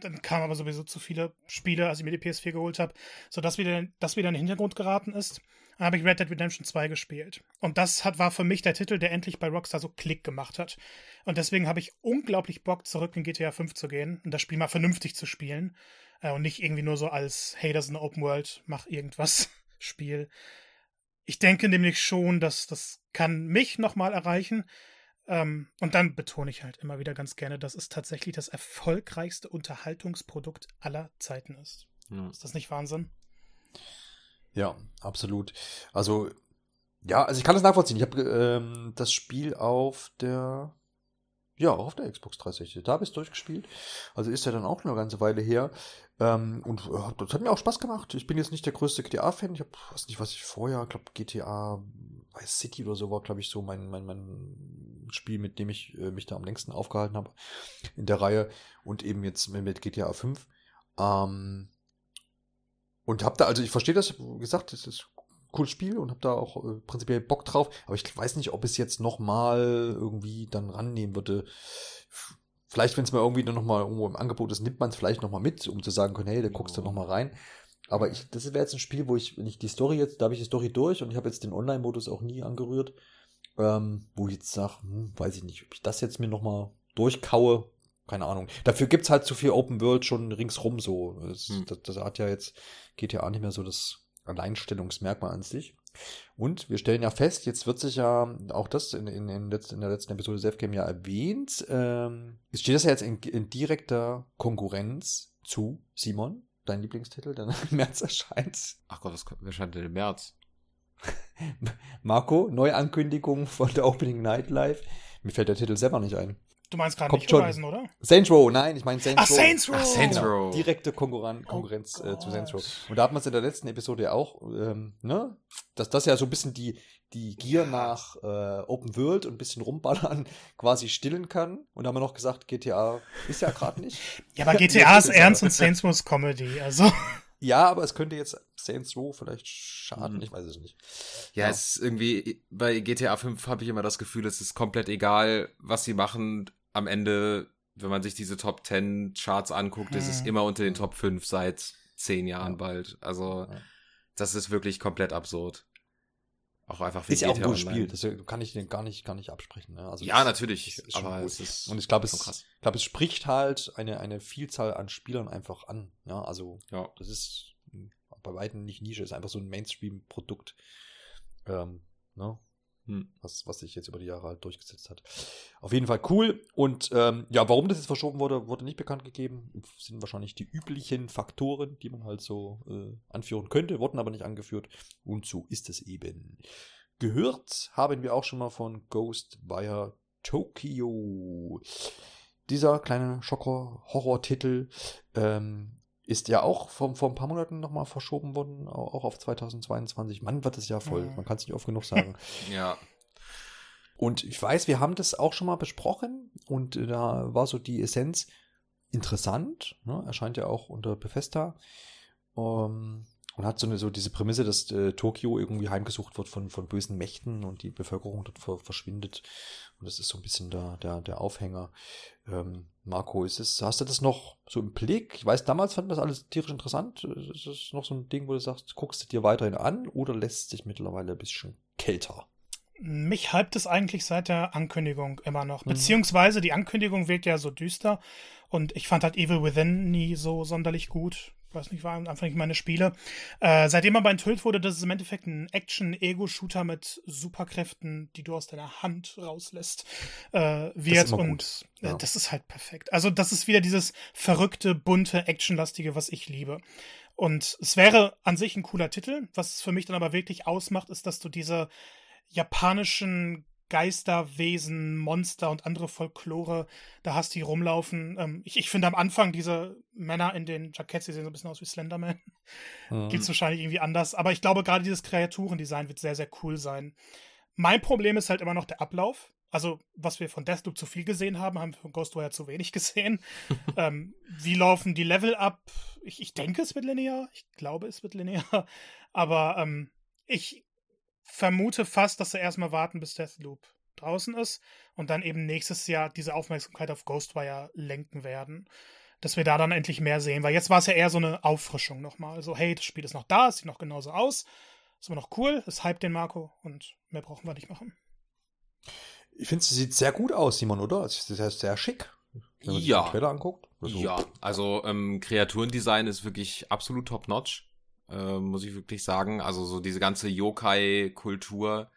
Dann kamen aber sowieso zu viele Spiele, als ich mir die PS4 geholt habe, sodass wieder, das wieder in den Hintergrund geraten ist. Habe ich Red Dead Redemption 2 gespielt. Und das hat, war für mich der Titel, der endlich bei Rockstar so Klick gemacht hat. Und deswegen habe ich unglaublich Bock, zurück in GTA 5 zu gehen und das Spiel mal vernünftig zu spielen. Äh, und nicht irgendwie nur so als, hey, das ist eine Open World, mach irgendwas Spiel. Ich denke nämlich schon, dass das kann mich nochmal erreichen. Ähm, und dann betone ich halt immer wieder ganz gerne, dass es tatsächlich das erfolgreichste Unterhaltungsprodukt aller Zeiten ist. Ja. Ist das nicht Wahnsinn? Ja, absolut. Also, ja, also ich kann das nachvollziehen. Ich habe ähm, das Spiel auf der, ja, auch auf der Xbox 360. Da habe ich es durchgespielt. Also ist ja dann auch eine ganze Weile her. Ähm, und äh, das hat mir auch Spaß gemacht. Ich bin jetzt nicht der größte GTA-Fan. Ich habe, weiß nicht, was ich vorher, glaube GTA Vice City oder so war, glaube ich, so mein, mein, mein Spiel, mit dem ich äh, mich da am längsten aufgehalten habe in der Reihe. Und eben jetzt mit GTA 5. Ähm, und hab da, also ich verstehe das, wie gesagt, das ist ein cooles Spiel und hab da auch äh, prinzipiell Bock drauf, aber ich weiß nicht, ob es jetzt nochmal irgendwie dann rannehmen würde. Vielleicht, wenn es mal irgendwie dann nochmal irgendwo im Angebot ist, nimmt man es vielleicht nochmal mit, um zu sagen können, hey, da guckst du nochmal rein. Aber ich, das wäre jetzt ein Spiel, wo ich, wenn ich die Story jetzt, da habe ich die Story durch und ich habe jetzt den Online-Modus auch nie angerührt, ähm, wo ich jetzt sage, hm, weiß ich nicht, ob ich das jetzt mir nochmal durchkaue, keine Ahnung. Dafür gibt's halt zu viel Open World schon ringsrum so. Das, hm. das, das, hat ja jetzt GTA nicht mehr so das Alleinstellungsmerkmal an sich. Und wir stellen ja fest, jetzt wird sich ja auch das in, in, in, letzt, in der letzten Episode Selfgame ja erwähnt. Ähm, es steht das ja jetzt in, in direkter Konkurrenz zu Simon, dein Lieblingstitel, der im März erscheint. Ach Gott, was erscheint denn im März? Marco, Neuankündigung von der Opening Night Live. Mir fällt der Titel selber nicht ein. Du meinst gerade nicht Horizon, oder? Saints Row, nein, ich meine Saints Ach, Row. Saints Row. Ach, Saints genau. Row. Direkte Konkurren Konkurrenz oh äh, zu Saints Row. Und da hat man es in der letzten Episode ja auch, ähm, ne? Dass das ja so ein bisschen die, die Gier nach äh, Open World und ein bisschen rumballern quasi stillen kann. Und da haben wir noch gesagt, GTA ist ja gerade nicht. ja, aber GTA ist ernst und Saints Row ist Comedy, also. Ja, aber es könnte jetzt Saints Row vielleicht schaden, mhm. ich weiß es nicht. Ja, ja, es ist irgendwie, bei GTA 5 habe ich immer das Gefühl, es ist komplett egal, was sie machen am Ende, wenn man sich diese Top 10 Charts anguckt, hm. ist es hm. immer unter den Top 5 seit zehn Jahren ja. bald. Also, ja. das ist wirklich komplett absurd. Auch einfach wie Ist ja auch ein gutes Spiel, das kann ich den gar nicht, gar nicht absprechen. Ne? Also ja, natürlich. Ist aber es ist Und ich glaube, es, ich glaube, es spricht halt eine, eine Vielzahl an Spielern einfach an. Ja, also, ja. das ist bei weitem nicht Nische, ist einfach so ein Mainstream-Produkt. Ähm, ne? Hm. Was, was sich jetzt über die Jahre halt durchgesetzt hat. Auf jeden Fall cool. Und ähm, ja, warum das jetzt verschoben wurde, wurde nicht bekannt gegeben. Sind wahrscheinlich die üblichen Faktoren, die man halt so äh, anführen könnte, wurden aber nicht angeführt. Und so ist es eben. Gehört haben wir auch schon mal von Ghostwire Tokyo. Dieser kleine Schocker-Horror-Titel ähm, ist ja auch vor, vor ein paar Monaten nochmal verschoben worden, auch auf 2022. Mann, wird das Jahr voll. Man kann es nicht oft genug sagen. ja. Und ich weiß, wir haben das auch schon mal besprochen und da war so die Essenz interessant. Ne? Erscheint ja auch unter Bethesda. Um, ähm, und hat so, eine, so diese Prämisse, dass äh, Tokio irgendwie heimgesucht wird von, von bösen Mächten und die Bevölkerung dort ver verschwindet. Und das ist so ein bisschen der, der, der Aufhänger. Ähm, Marco, ist es, hast du das noch so im Blick? Ich weiß, damals fand das alles tierisch interessant. Ist das noch so ein Ding, wo du sagst, guckst du dir weiterhin an oder lässt sich mittlerweile ein bisschen kälter? Mich hypt es eigentlich seit der Ankündigung immer noch. Mhm. Beziehungsweise die Ankündigung wirkt ja so düster und ich fand halt Evil Within nie so sonderlich gut weiß nicht, waren einfach nicht meine Spiele. Äh, seitdem aber enthüllt wurde, dass es im Endeffekt ein Action-Ego-Shooter mit Superkräften, die du aus deiner Hand rauslässt, äh, wird. und äh, ja. das ist halt perfekt. Also, das ist wieder dieses verrückte, bunte, actionlastige, was ich liebe. Und es wäre an sich ein cooler Titel. Was es für mich dann aber wirklich ausmacht, ist, dass du diese japanischen Geisterwesen, Monster und andere Folklore, da hast du die rumlaufen. Ähm, ich, ich finde am Anfang diese Männer in den Jackets, die sehen so ein bisschen aus wie Slenderman. Mhm. Gibt es wahrscheinlich irgendwie anders. Aber ich glaube, gerade dieses Kreaturendesign wird sehr, sehr cool sein. Mein Problem ist halt immer noch der Ablauf. Also, was wir von Deathloop zu viel gesehen haben, haben wir von Ghostwire zu wenig gesehen. ähm, wie laufen die Level ab? Ich, ich denke, es wird linear. Ich glaube, es wird linear. Aber ähm, ich vermute fast, dass sie erstmal warten, bis Deathloop draußen ist und dann eben nächstes Jahr diese Aufmerksamkeit auf Ghostwire lenken werden. Dass wir da dann endlich mehr sehen, weil jetzt war es ja eher so eine Auffrischung nochmal. So, hey, das Spiel ist noch da, es sieht noch genauso aus, ist immer noch cool, es hype den Marco und mehr brauchen wir nicht machen. Ich finde, sie sieht sehr gut aus, Simon, oder? Es ist sehr, sehr schick. Wenn man ja. sich den Trailer anguckt. Also. Ja, also ähm, Kreaturendesign ist wirklich absolut top-notch äh, muss ich wirklich sagen. Also so diese ganze Yokai-Kultur,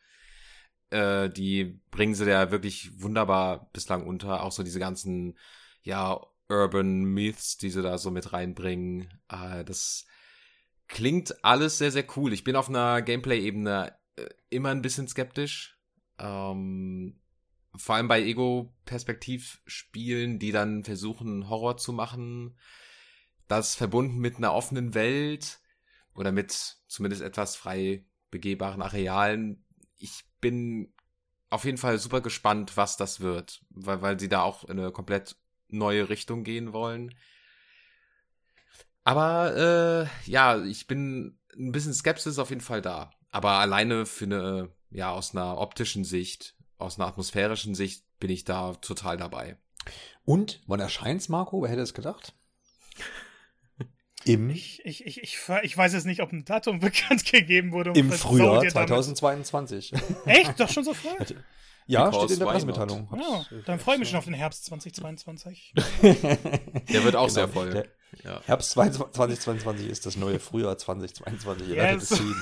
äh, die bringen sie ja wirklich wunderbar bislang unter. Auch so diese ganzen, ja, Urban Myths, die sie da so mit reinbringen. Äh, das klingt alles sehr, sehr cool. Ich bin auf einer Gameplay-Ebene äh, immer ein bisschen skeptisch. Ähm, vor allem bei Ego-Perspektiv-Spielen, die dann versuchen, Horror zu machen. Das verbunden mit einer offenen Welt oder mit zumindest etwas frei begehbaren Arealen. Ich bin auf jeden Fall super gespannt, was das wird, weil, weil sie da auch in eine komplett neue Richtung gehen wollen. Aber äh, ja, ich bin ein bisschen Skepsis auf jeden Fall da. Aber alleine für eine, ja, aus einer optischen Sicht, aus einer atmosphärischen Sicht bin ich da total dabei. Und wann erscheint's, Marco? Wer hätte es gedacht? Im ich, ich, ich, ich, ich weiß jetzt nicht, ob ein Datum bekannt gegeben wurde. Im Frühjahr 2022. Echt? Doch schon so früh? Ja, Because steht in der Pressemitteilung. Ja, dann freue ich mich schon auf den Herbst 2022. der wird auch genau, sehr voll. Der, Ja. Herbst 2022 ist das neue Frühjahr 2022. Ihr yes. es sehen.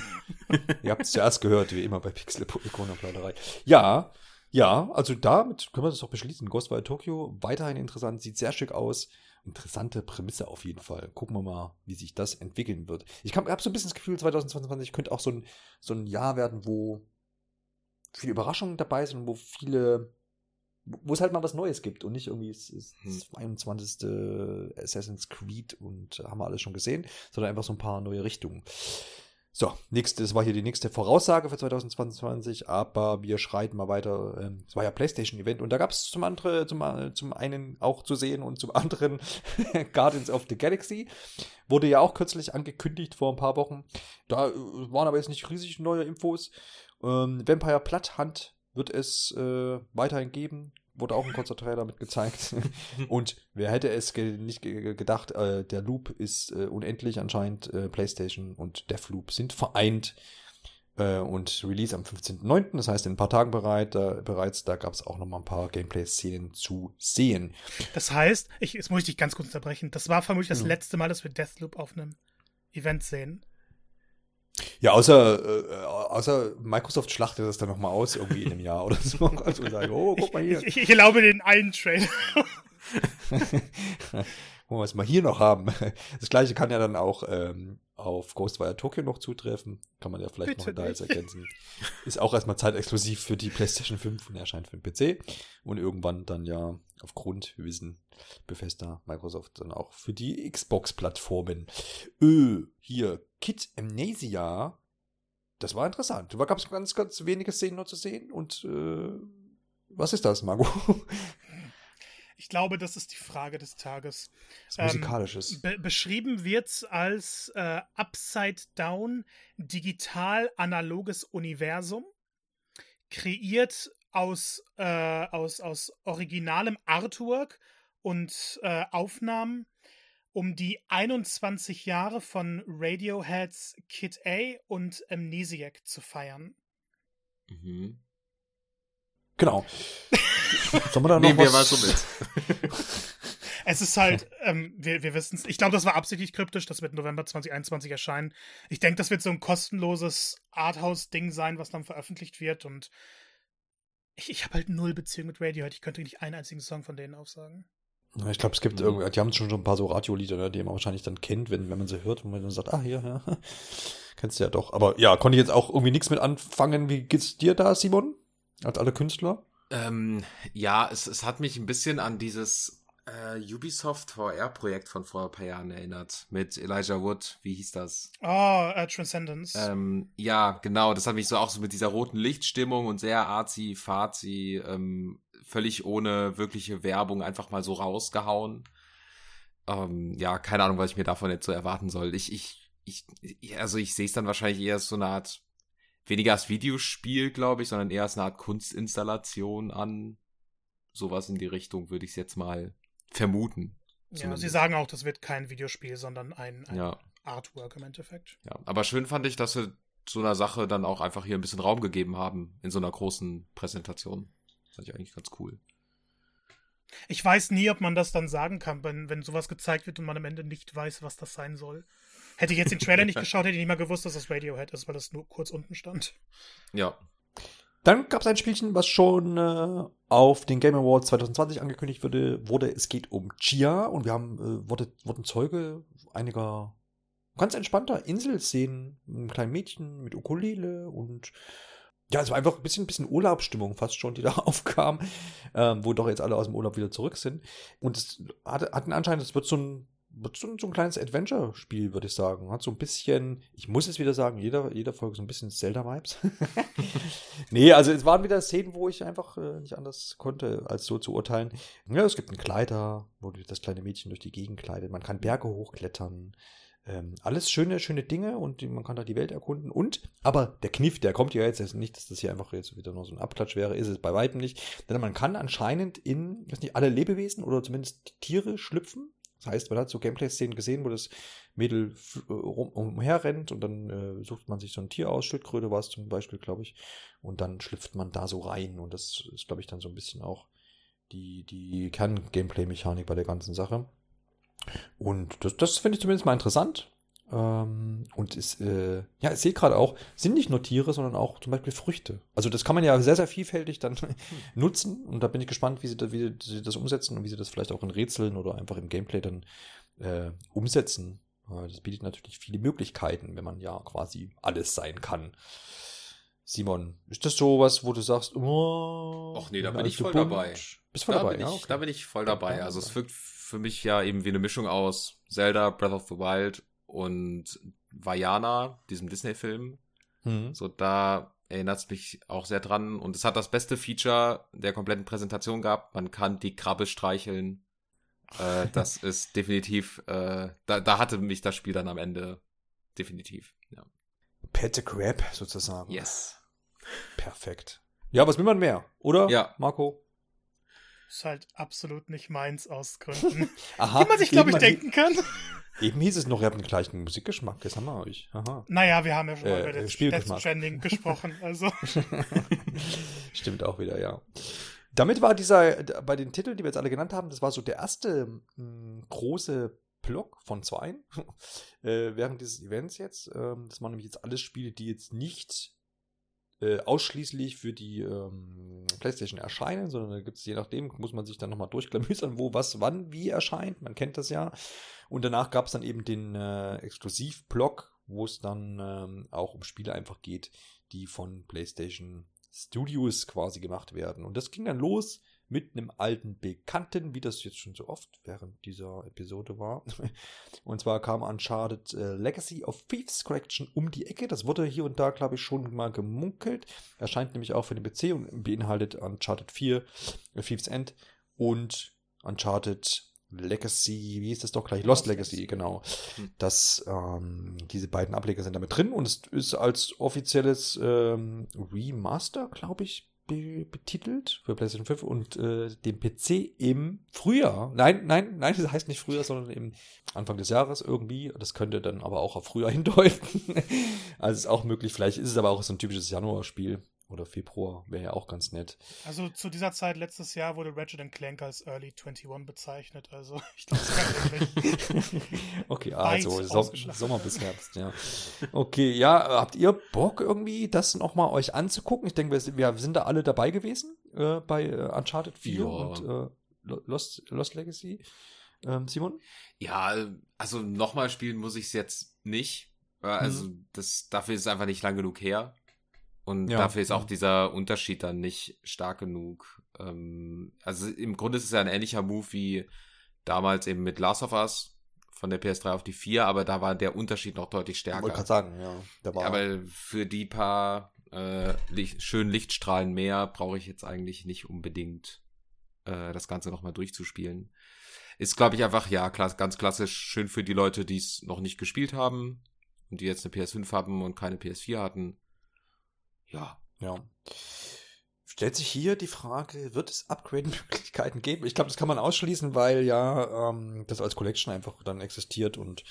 Ihr habt es zuerst gehört, wie immer bei Pixel Ikonenplauderei. Ja, ja, also damit können wir das doch beschließen. Ghostwire Tokyo, weiterhin interessant, sieht sehr schick aus. Interessante Prämisse auf jeden Fall. Gucken wir mal, wie sich das entwickeln wird. Ich habe so ein bisschen das Gefühl, 2022 könnte auch so ein, so ein Jahr werden, wo viele Überraschungen dabei sind, wo viele wo es halt mal was Neues gibt und nicht irgendwie es ist hm. 22. Assassin's Creed und haben wir alles schon gesehen, sondern einfach so ein paar neue Richtungen. So, nächstes war hier die nächste Voraussage für 2022, aber wir schreiten mal weiter. Ähm, es war ja PlayStation-Event und da gab es zum, andere, zum, zum einen auch zu sehen und zum anderen Guardians of the Galaxy. Wurde ja auch kürzlich angekündigt vor ein paar Wochen. Da äh, waren aber jetzt nicht riesig neue Infos. Ähm, Vampire Bloodhunt wird es äh, weiterhin geben. Wurde auch ein kurzer Trailer mit gezeigt. Und wer hätte es ge nicht ge gedacht, äh, der Loop ist äh, unendlich anscheinend. Äh, PlayStation und Deathloop sind vereint. Äh, und Release am 15.09., das heißt in ein paar Tagen bereit, bereits. Da gab es auch noch mal ein paar Gameplay-Szenen zu sehen. Das heißt, ich, jetzt muss ich dich ganz kurz unterbrechen. Das war vermutlich das mhm. letzte Mal, dass wir Deathloop auf einem Event sehen. Ja, außer, äh, außer Microsoft schlachtet das dann nochmal aus, irgendwie in einem Jahr oder so. Also sagen, oh, guck mal hier. Ich, ich, ich glaube den einen Trailer. Wollen wir es mal hier noch haben. Das gleiche kann ja dann auch ähm, auf Ghostwire Tokyo noch zutreffen. Kann man ja vielleicht Bitte noch da jetzt ergänzen. Ist auch erstmal zeitexklusiv für die PlayStation 5 und erscheint für den PC. Und irgendwann dann ja aufgrund, wir wissen, Bethesda, Microsoft dann auch für die Xbox-Plattformen. Ö, hier, Kid Amnesia. Das war interessant. Da gab es ganz, ganz wenige Szenen nur zu sehen. Und äh, was ist das, Margot? Ich glaube, das ist die Frage des Tages. Das Musikalisches. Ähm, be beschrieben wird es als äh, Upside-Down digital-analoges Universum, kreiert aus, äh, aus, aus originalem Artwork und äh, Aufnahmen, um die 21 Jahre von Radioheads Kid A und Amnesiac zu feiern. Mhm. Genau. Sollen wir da noch Nehmen was? wir mal so mit. es ist halt, ähm, wir, wir wissen es, ich glaube, das war absichtlich kryptisch, das wird November 2021 erscheinen. Ich denke, das wird so ein kostenloses Arthouse-Ding sein, was dann veröffentlicht wird und ich, ich habe halt null Beziehung mit Radiohead. Ich könnte nicht einen einzigen Song von denen aufsagen. Ja, ich glaube, es gibt mhm. irgendwie, die haben schon, schon ein paar so Radiolieder, ne, die man wahrscheinlich dann kennt, wenn, wenn man sie hört und man dann sagt, ah, hier, ja, kennst du ja doch. Aber ja, konnte ich jetzt auch irgendwie nichts mit anfangen. Wie geht's dir da, Simon? Als alle Künstler? Ähm, ja, es, es hat mich ein bisschen an dieses äh, Ubisoft VR-Projekt von vor ein paar Jahren erinnert. Mit Elijah Wood. Wie hieß das? Oh, uh, Transcendence. Ähm, ja, genau. Das hat mich so auch so mit dieser roten Lichtstimmung und sehr arzi, fazi, ähm, völlig ohne wirkliche Werbung einfach mal so rausgehauen. Ähm, ja, keine Ahnung, was ich mir davon jetzt so erwarten soll. Ich, ich, ich, also ich sehe es dann wahrscheinlich eher als so eine Art weniger als Videospiel, glaube ich, sondern eher als eine Art Kunstinstallation an. Sowas in die Richtung würde ich es jetzt mal vermuten. Ja, sie sagen auch, das wird kein Videospiel, sondern ein, ein ja. Artwork im Endeffekt. Ja, aber schön fand ich, dass sie so einer Sache dann auch einfach hier ein bisschen Raum gegeben haben in so einer großen Präsentation. Das fand ich eigentlich ganz cool. Ich weiß nie, ob man das dann sagen kann, wenn, wenn sowas gezeigt wird und man am Ende nicht weiß, was das sein soll. Hätte ich jetzt den Trailer nicht geschaut, hätte ich nicht mal gewusst, dass das Radiohead ist, weil das nur kurz unten stand. Ja. Dann gab es ein Spielchen, was schon äh, auf den Game Awards 2020 angekündigt wurde. wurde es geht um Chia und wir haben äh, wurde, wurden Zeuge einiger ganz entspannter Inselszenen. Ein kleines Mädchen mit Ukulele und ja, es war einfach ein bisschen, ein bisschen Urlaubsstimmung fast schon, die da aufkam, ähm, wo doch jetzt alle aus dem Urlaub wieder zurück sind. Und es hat, hat anscheinend, es wird so ein so, ein kleines Adventure-Spiel, würde ich sagen. Hat so ein bisschen, ich muss es wieder sagen, jeder, jeder Folge so ein bisschen Zelda-Vibes. nee, also es waren wieder Szenen, wo ich einfach äh, nicht anders konnte, als so zu urteilen. Ja, es gibt einen Kleider, wo das kleine Mädchen durch die Gegend kleidet. Man kann Berge hochklettern. Ähm, alles schöne, schöne Dinge und man kann da die Welt erkunden. Und, aber der Kniff, der kommt ja jetzt, also nicht, dass das hier einfach jetzt wieder nur so ein Abklatsch wäre, ist es bei weitem nicht. Denn man kann anscheinend in, ich weiß nicht, alle Lebewesen oder zumindest Tiere schlüpfen das heißt, man hat so Gameplay-Szenen gesehen, wo das Mädel äh, umherrennt und dann äh, sucht man sich so ein Tier aus, Schildkröte war es zum Beispiel, glaube ich, und dann schlüpft man da so rein und das ist, glaube ich, dann so ein bisschen auch die, die Kern-Gameplay-Mechanik bei der ganzen Sache. Und das, das finde ich zumindest mal interessant. Ähm, und ist, äh, ja, ich sehe gerade auch, sind nicht nur Tiere, sondern auch zum Beispiel Früchte. Also das kann man ja sehr, sehr vielfältig dann nutzen. Und da bin ich gespannt, wie sie, da, wie sie das umsetzen und wie sie das vielleicht auch in Rätseln oder einfach im Gameplay dann äh, umsetzen. Das bietet natürlich viele Möglichkeiten, wenn man ja quasi alles sein kann. Simon, ist das so was, wo du sagst, oh, Ach nee, da bin ich voll bunt. dabei. Bist voll da dabei, bin ja? Ich, okay. Da bin ich voll dabei. Also es wirkt für mich ja eben wie eine Mischung aus Zelda, Breath of the Wild und Vajana, diesem Disney-Film. Mhm. So, da erinnert es mich auch sehr dran. Und es hat das beste Feature der kompletten Präsentation gehabt. Man kann die Krabbe streicheln. Äh, das ist definitiv, äh, da, da hatte mich das Spiel dann am Ende definitiv. Ja. Pet Grab sozusagen. Yes. Perfekt. Ja, was will man mehr? Oder? Ja. Marco? Ist halt absolut nicht meins aus Gründen. Aha, Wie man sich, glaube ich, denken kann. Eben hieß es noch, ihr habt den gleichen Musikgeschmack. Das haben wir euch. Aha. Naja, wir haben ja schon äh, mal über das Death Stranding gesprochen. Also. Stimmt auch wieder, ja. Damit war dieser, bei den Titeln, die wir jetzt alle genannt haben, das war so der erste mh, hm, große Block von zwei äh, während dieses Events jetzt. Ähm, das waren nämlich jetzt alles Spiele, die jetzt nicht äh, ausschließlich für die ähm, PlayStation erscheinen, sondern da gibt es je nachdem, muss man sich dann nochmal durchklamüsern, wo, was, wann, wie erscheint. Man kennt das ja. Und danach gab es dann eben den äh, Exklusivblock, wo es dann ähm, auch um Spiele einfach geht, die von PlayStation Studios quasi gemacht werden. Und das ging dann los mit einem alten Bekannten, wie das jetzt schon so oft während dieser Episode war. Und zwar kam Uncharted äh, Legacy of Thieves Collection um die Ecke. Das wurde hier und da, glaube ich, schon mal gemunkelt. Erscheint nämlich auch für den PC und beinhaltet Uncharted 4, äh, Thieves End und Uncharted Legacy, wie ist das doch gleich? Lost, Legacy, genau. Hm. Das, ähm, diese beiden Ableger sind damit drin und es ist als offizielles ähm, Remaster, glaube ich, be betitelt für PlayStation 5 und äh, dem PC im Frühjahr. Nein, nein, nein, das heißt nicht Frühjahr, sondern im Anfang des Jahres irgendwie. Das könnte dann aber auch auf Frühjahr hindeuten. also ist auch möglich. Vielleicht ist es aber auch so ein typisches Januarspiel. Oder Februar wäre ja auch ganz nett. Also zu dieser Zeit letztes Jahr wurde Ratchet Clank als Early 21 bezeichnet. Also ich glaube, es kann wirklich. okay, also so Sommer bis Herbst, ja. Okay, ja, habt ihr Bock irgendwie, das nochmal euch anzugucken? Ich denke, wir, wir, sind da alle dabei gewesen äh, bei äh, Uncharted 4 ja. und äh, Lost, Lost Legacy. Ähm, Simon? Ja, also nochmal spielen muss ich es jetzt nicht. Also mhm. das, dafür ist es einfach nicht lang genug her. Und ja. dafür ist auch dieser Unterschied dann nicht stark genug. Ähm, also im Grunde ist es ja ein ähnlicher Move wie damals eben mit Last of Us von der PS3 auf die 4, aber da war der Unterschied noch deutlich stärker. Ich wollte gerade sagen, ja. Da war aber für die paar äh, Licht, schönen Lichtstrahlen mehr brauche ich jetzt eigentlich nicht unbedingt äh, das Ganze nochmal durchzuspielen. Ist, glaube ich, einfach, ja, klass ganz klassisch schön für die Leute, die es noch nicht gespielt haben und die jetzt eine PS5 haben und keine PS4 hatten ja. Ja. Stellt sich hier die Frage, wird es Upgrade-Möglichkeiten geben? Ich glaube, das kann man ausschließen, weil ja ähm, das als Collection einfach dann existiert und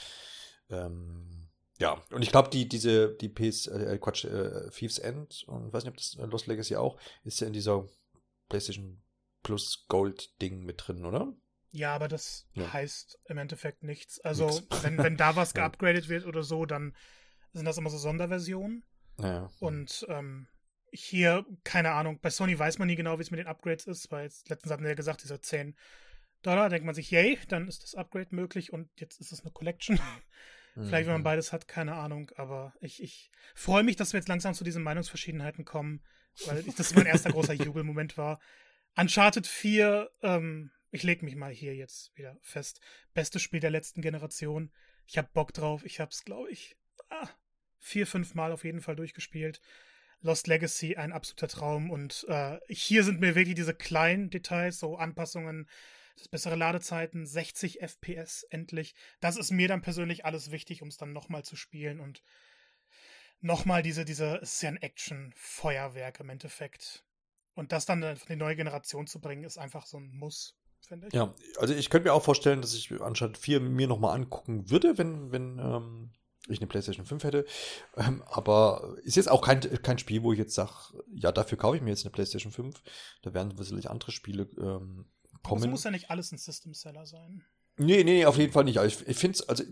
ähm, ja, und ich glaube, die, diese, die PS, äh, Quatsch, äh, Thieves End und weiß nicht, ob das äh, Lost Legacy auch, ist ja in dieser PlayStation Plus Gold-Ding mit drin, oder? Ja, aber das ja. heißt im Endeffekt nichts. Also, Nix. wenn, wenn da was geupgradet wird oder so, dann sind das immer so Sonderversionen. Ja. Und ähm, hier, keine Ahnung, bei Sony weiß man nie genau, wie es mit den Upgrades ist, weil jetzt, letztens hatten wir ja gesagt, diese 10 Dollar, denkt man sich, yay, dann ist das Upgrade möglich und jetzt ist es eine Collection. Vielleicht, wenn man mhm. beides hat, keine Ahnung, aber ich, ich freue mich, dass wir jetzt langsam zu diesen Meinungsverschiedenheiten kommen, weil das mein erster großer Jubelmoment war. Uncharted 4, ähm, ich lege mich mal hier jetzt wieder fest. Bestes Spiel der letzten Generation. Ich habe Bock drauf. Ich habe es, glaube ich, ah, vier, fünf Mal auf jeden Fall durchgespielt. Lost Legacy ein absoluter Traum und äh, hier sind mir wirklich diese kleinen Details, so Anpassungen, das bessere Ladezeiten, 60 FPS endlich. Das ist mir dann persönlich alles wichtig, um es dann nochmal zu spielen und nochmal diese, diese, es ist ja ein Action-Feuerwerk im Endeffekt. Und das dann in die neue Generation zu bringen, ist einfach so ein Muss, finde ich. Ja, also ich könnte mir auch vorstellen, dass ich anstatt 4 mir nochmal angucken würde, wenn, wenn ähm, ich eine PlayStation 5 hätte. Ähm, aber ist jetzt auch kein, kein Spiel, wo ich jetzt sage, ja, dafür kaufe ich mir jetzt eine PlayStation 5. Da werden sicherlich andere Spiele ähm, kommen. Es muss ja nicht alles ein System Seller sein. Nee, nee, auf jeden Fall nicht. Also ich, ich finde also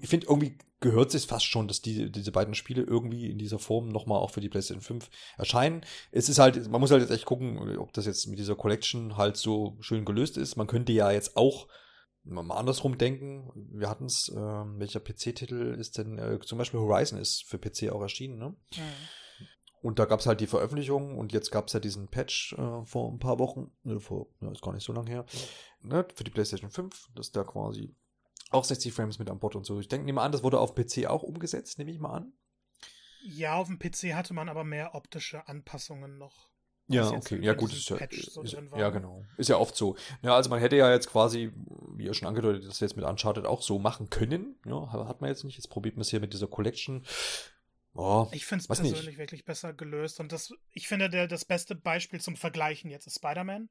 ich finde irgendwie gehört es fast schon, dass die, diese beiden Spiele irgendwie in dieser Form nochmal auch für die PlayStation 5 erscheinen. Es ist halt, man muss halt jetzt echt gucken, ob das jetzt mit dieser Collection halt so schön gelöst ist. Man könnte ja jetzt auch mal andersrum denken. Wir hatten es, äh, welcher PC-Titel ist denn, äh, zum Beispiel Horizon ist für PC auch erschienen, ne? Mhm. Und da gab es halt die Veröffentlichung und jetzt gab es ja diesen Patch äh, vor ein paar Wochen, äh, vor, ja, ist gar nicht so lange her, ne, für die PlayStation 5, dass da quasi auch 60 Frames mit an Bord und so. Ich denke, nehme an, das wurde auf PC auch umgesetzt, nehme ich mal an. Ja, auf dem PC hatte man aber mehr optische Anpassungen noch. Ja, okay. Ja, gut. Ist ja, so ist, ja, genau. Ist ja oft so. Ja, also man hätte ja jetzt quasi, wie ihr schon angedeutet, das jetzt mit Uncharted auch so machen können. Ja, hat man jetzt nicht. Jetzt probiert man es hier mit dieser Collection. Oh, ich finde es persönlich nicht. wirklich besser gelöst. Und das, ich finde, der, das beste Beispiel zum Vergleichen jetzt ist Spider-Man.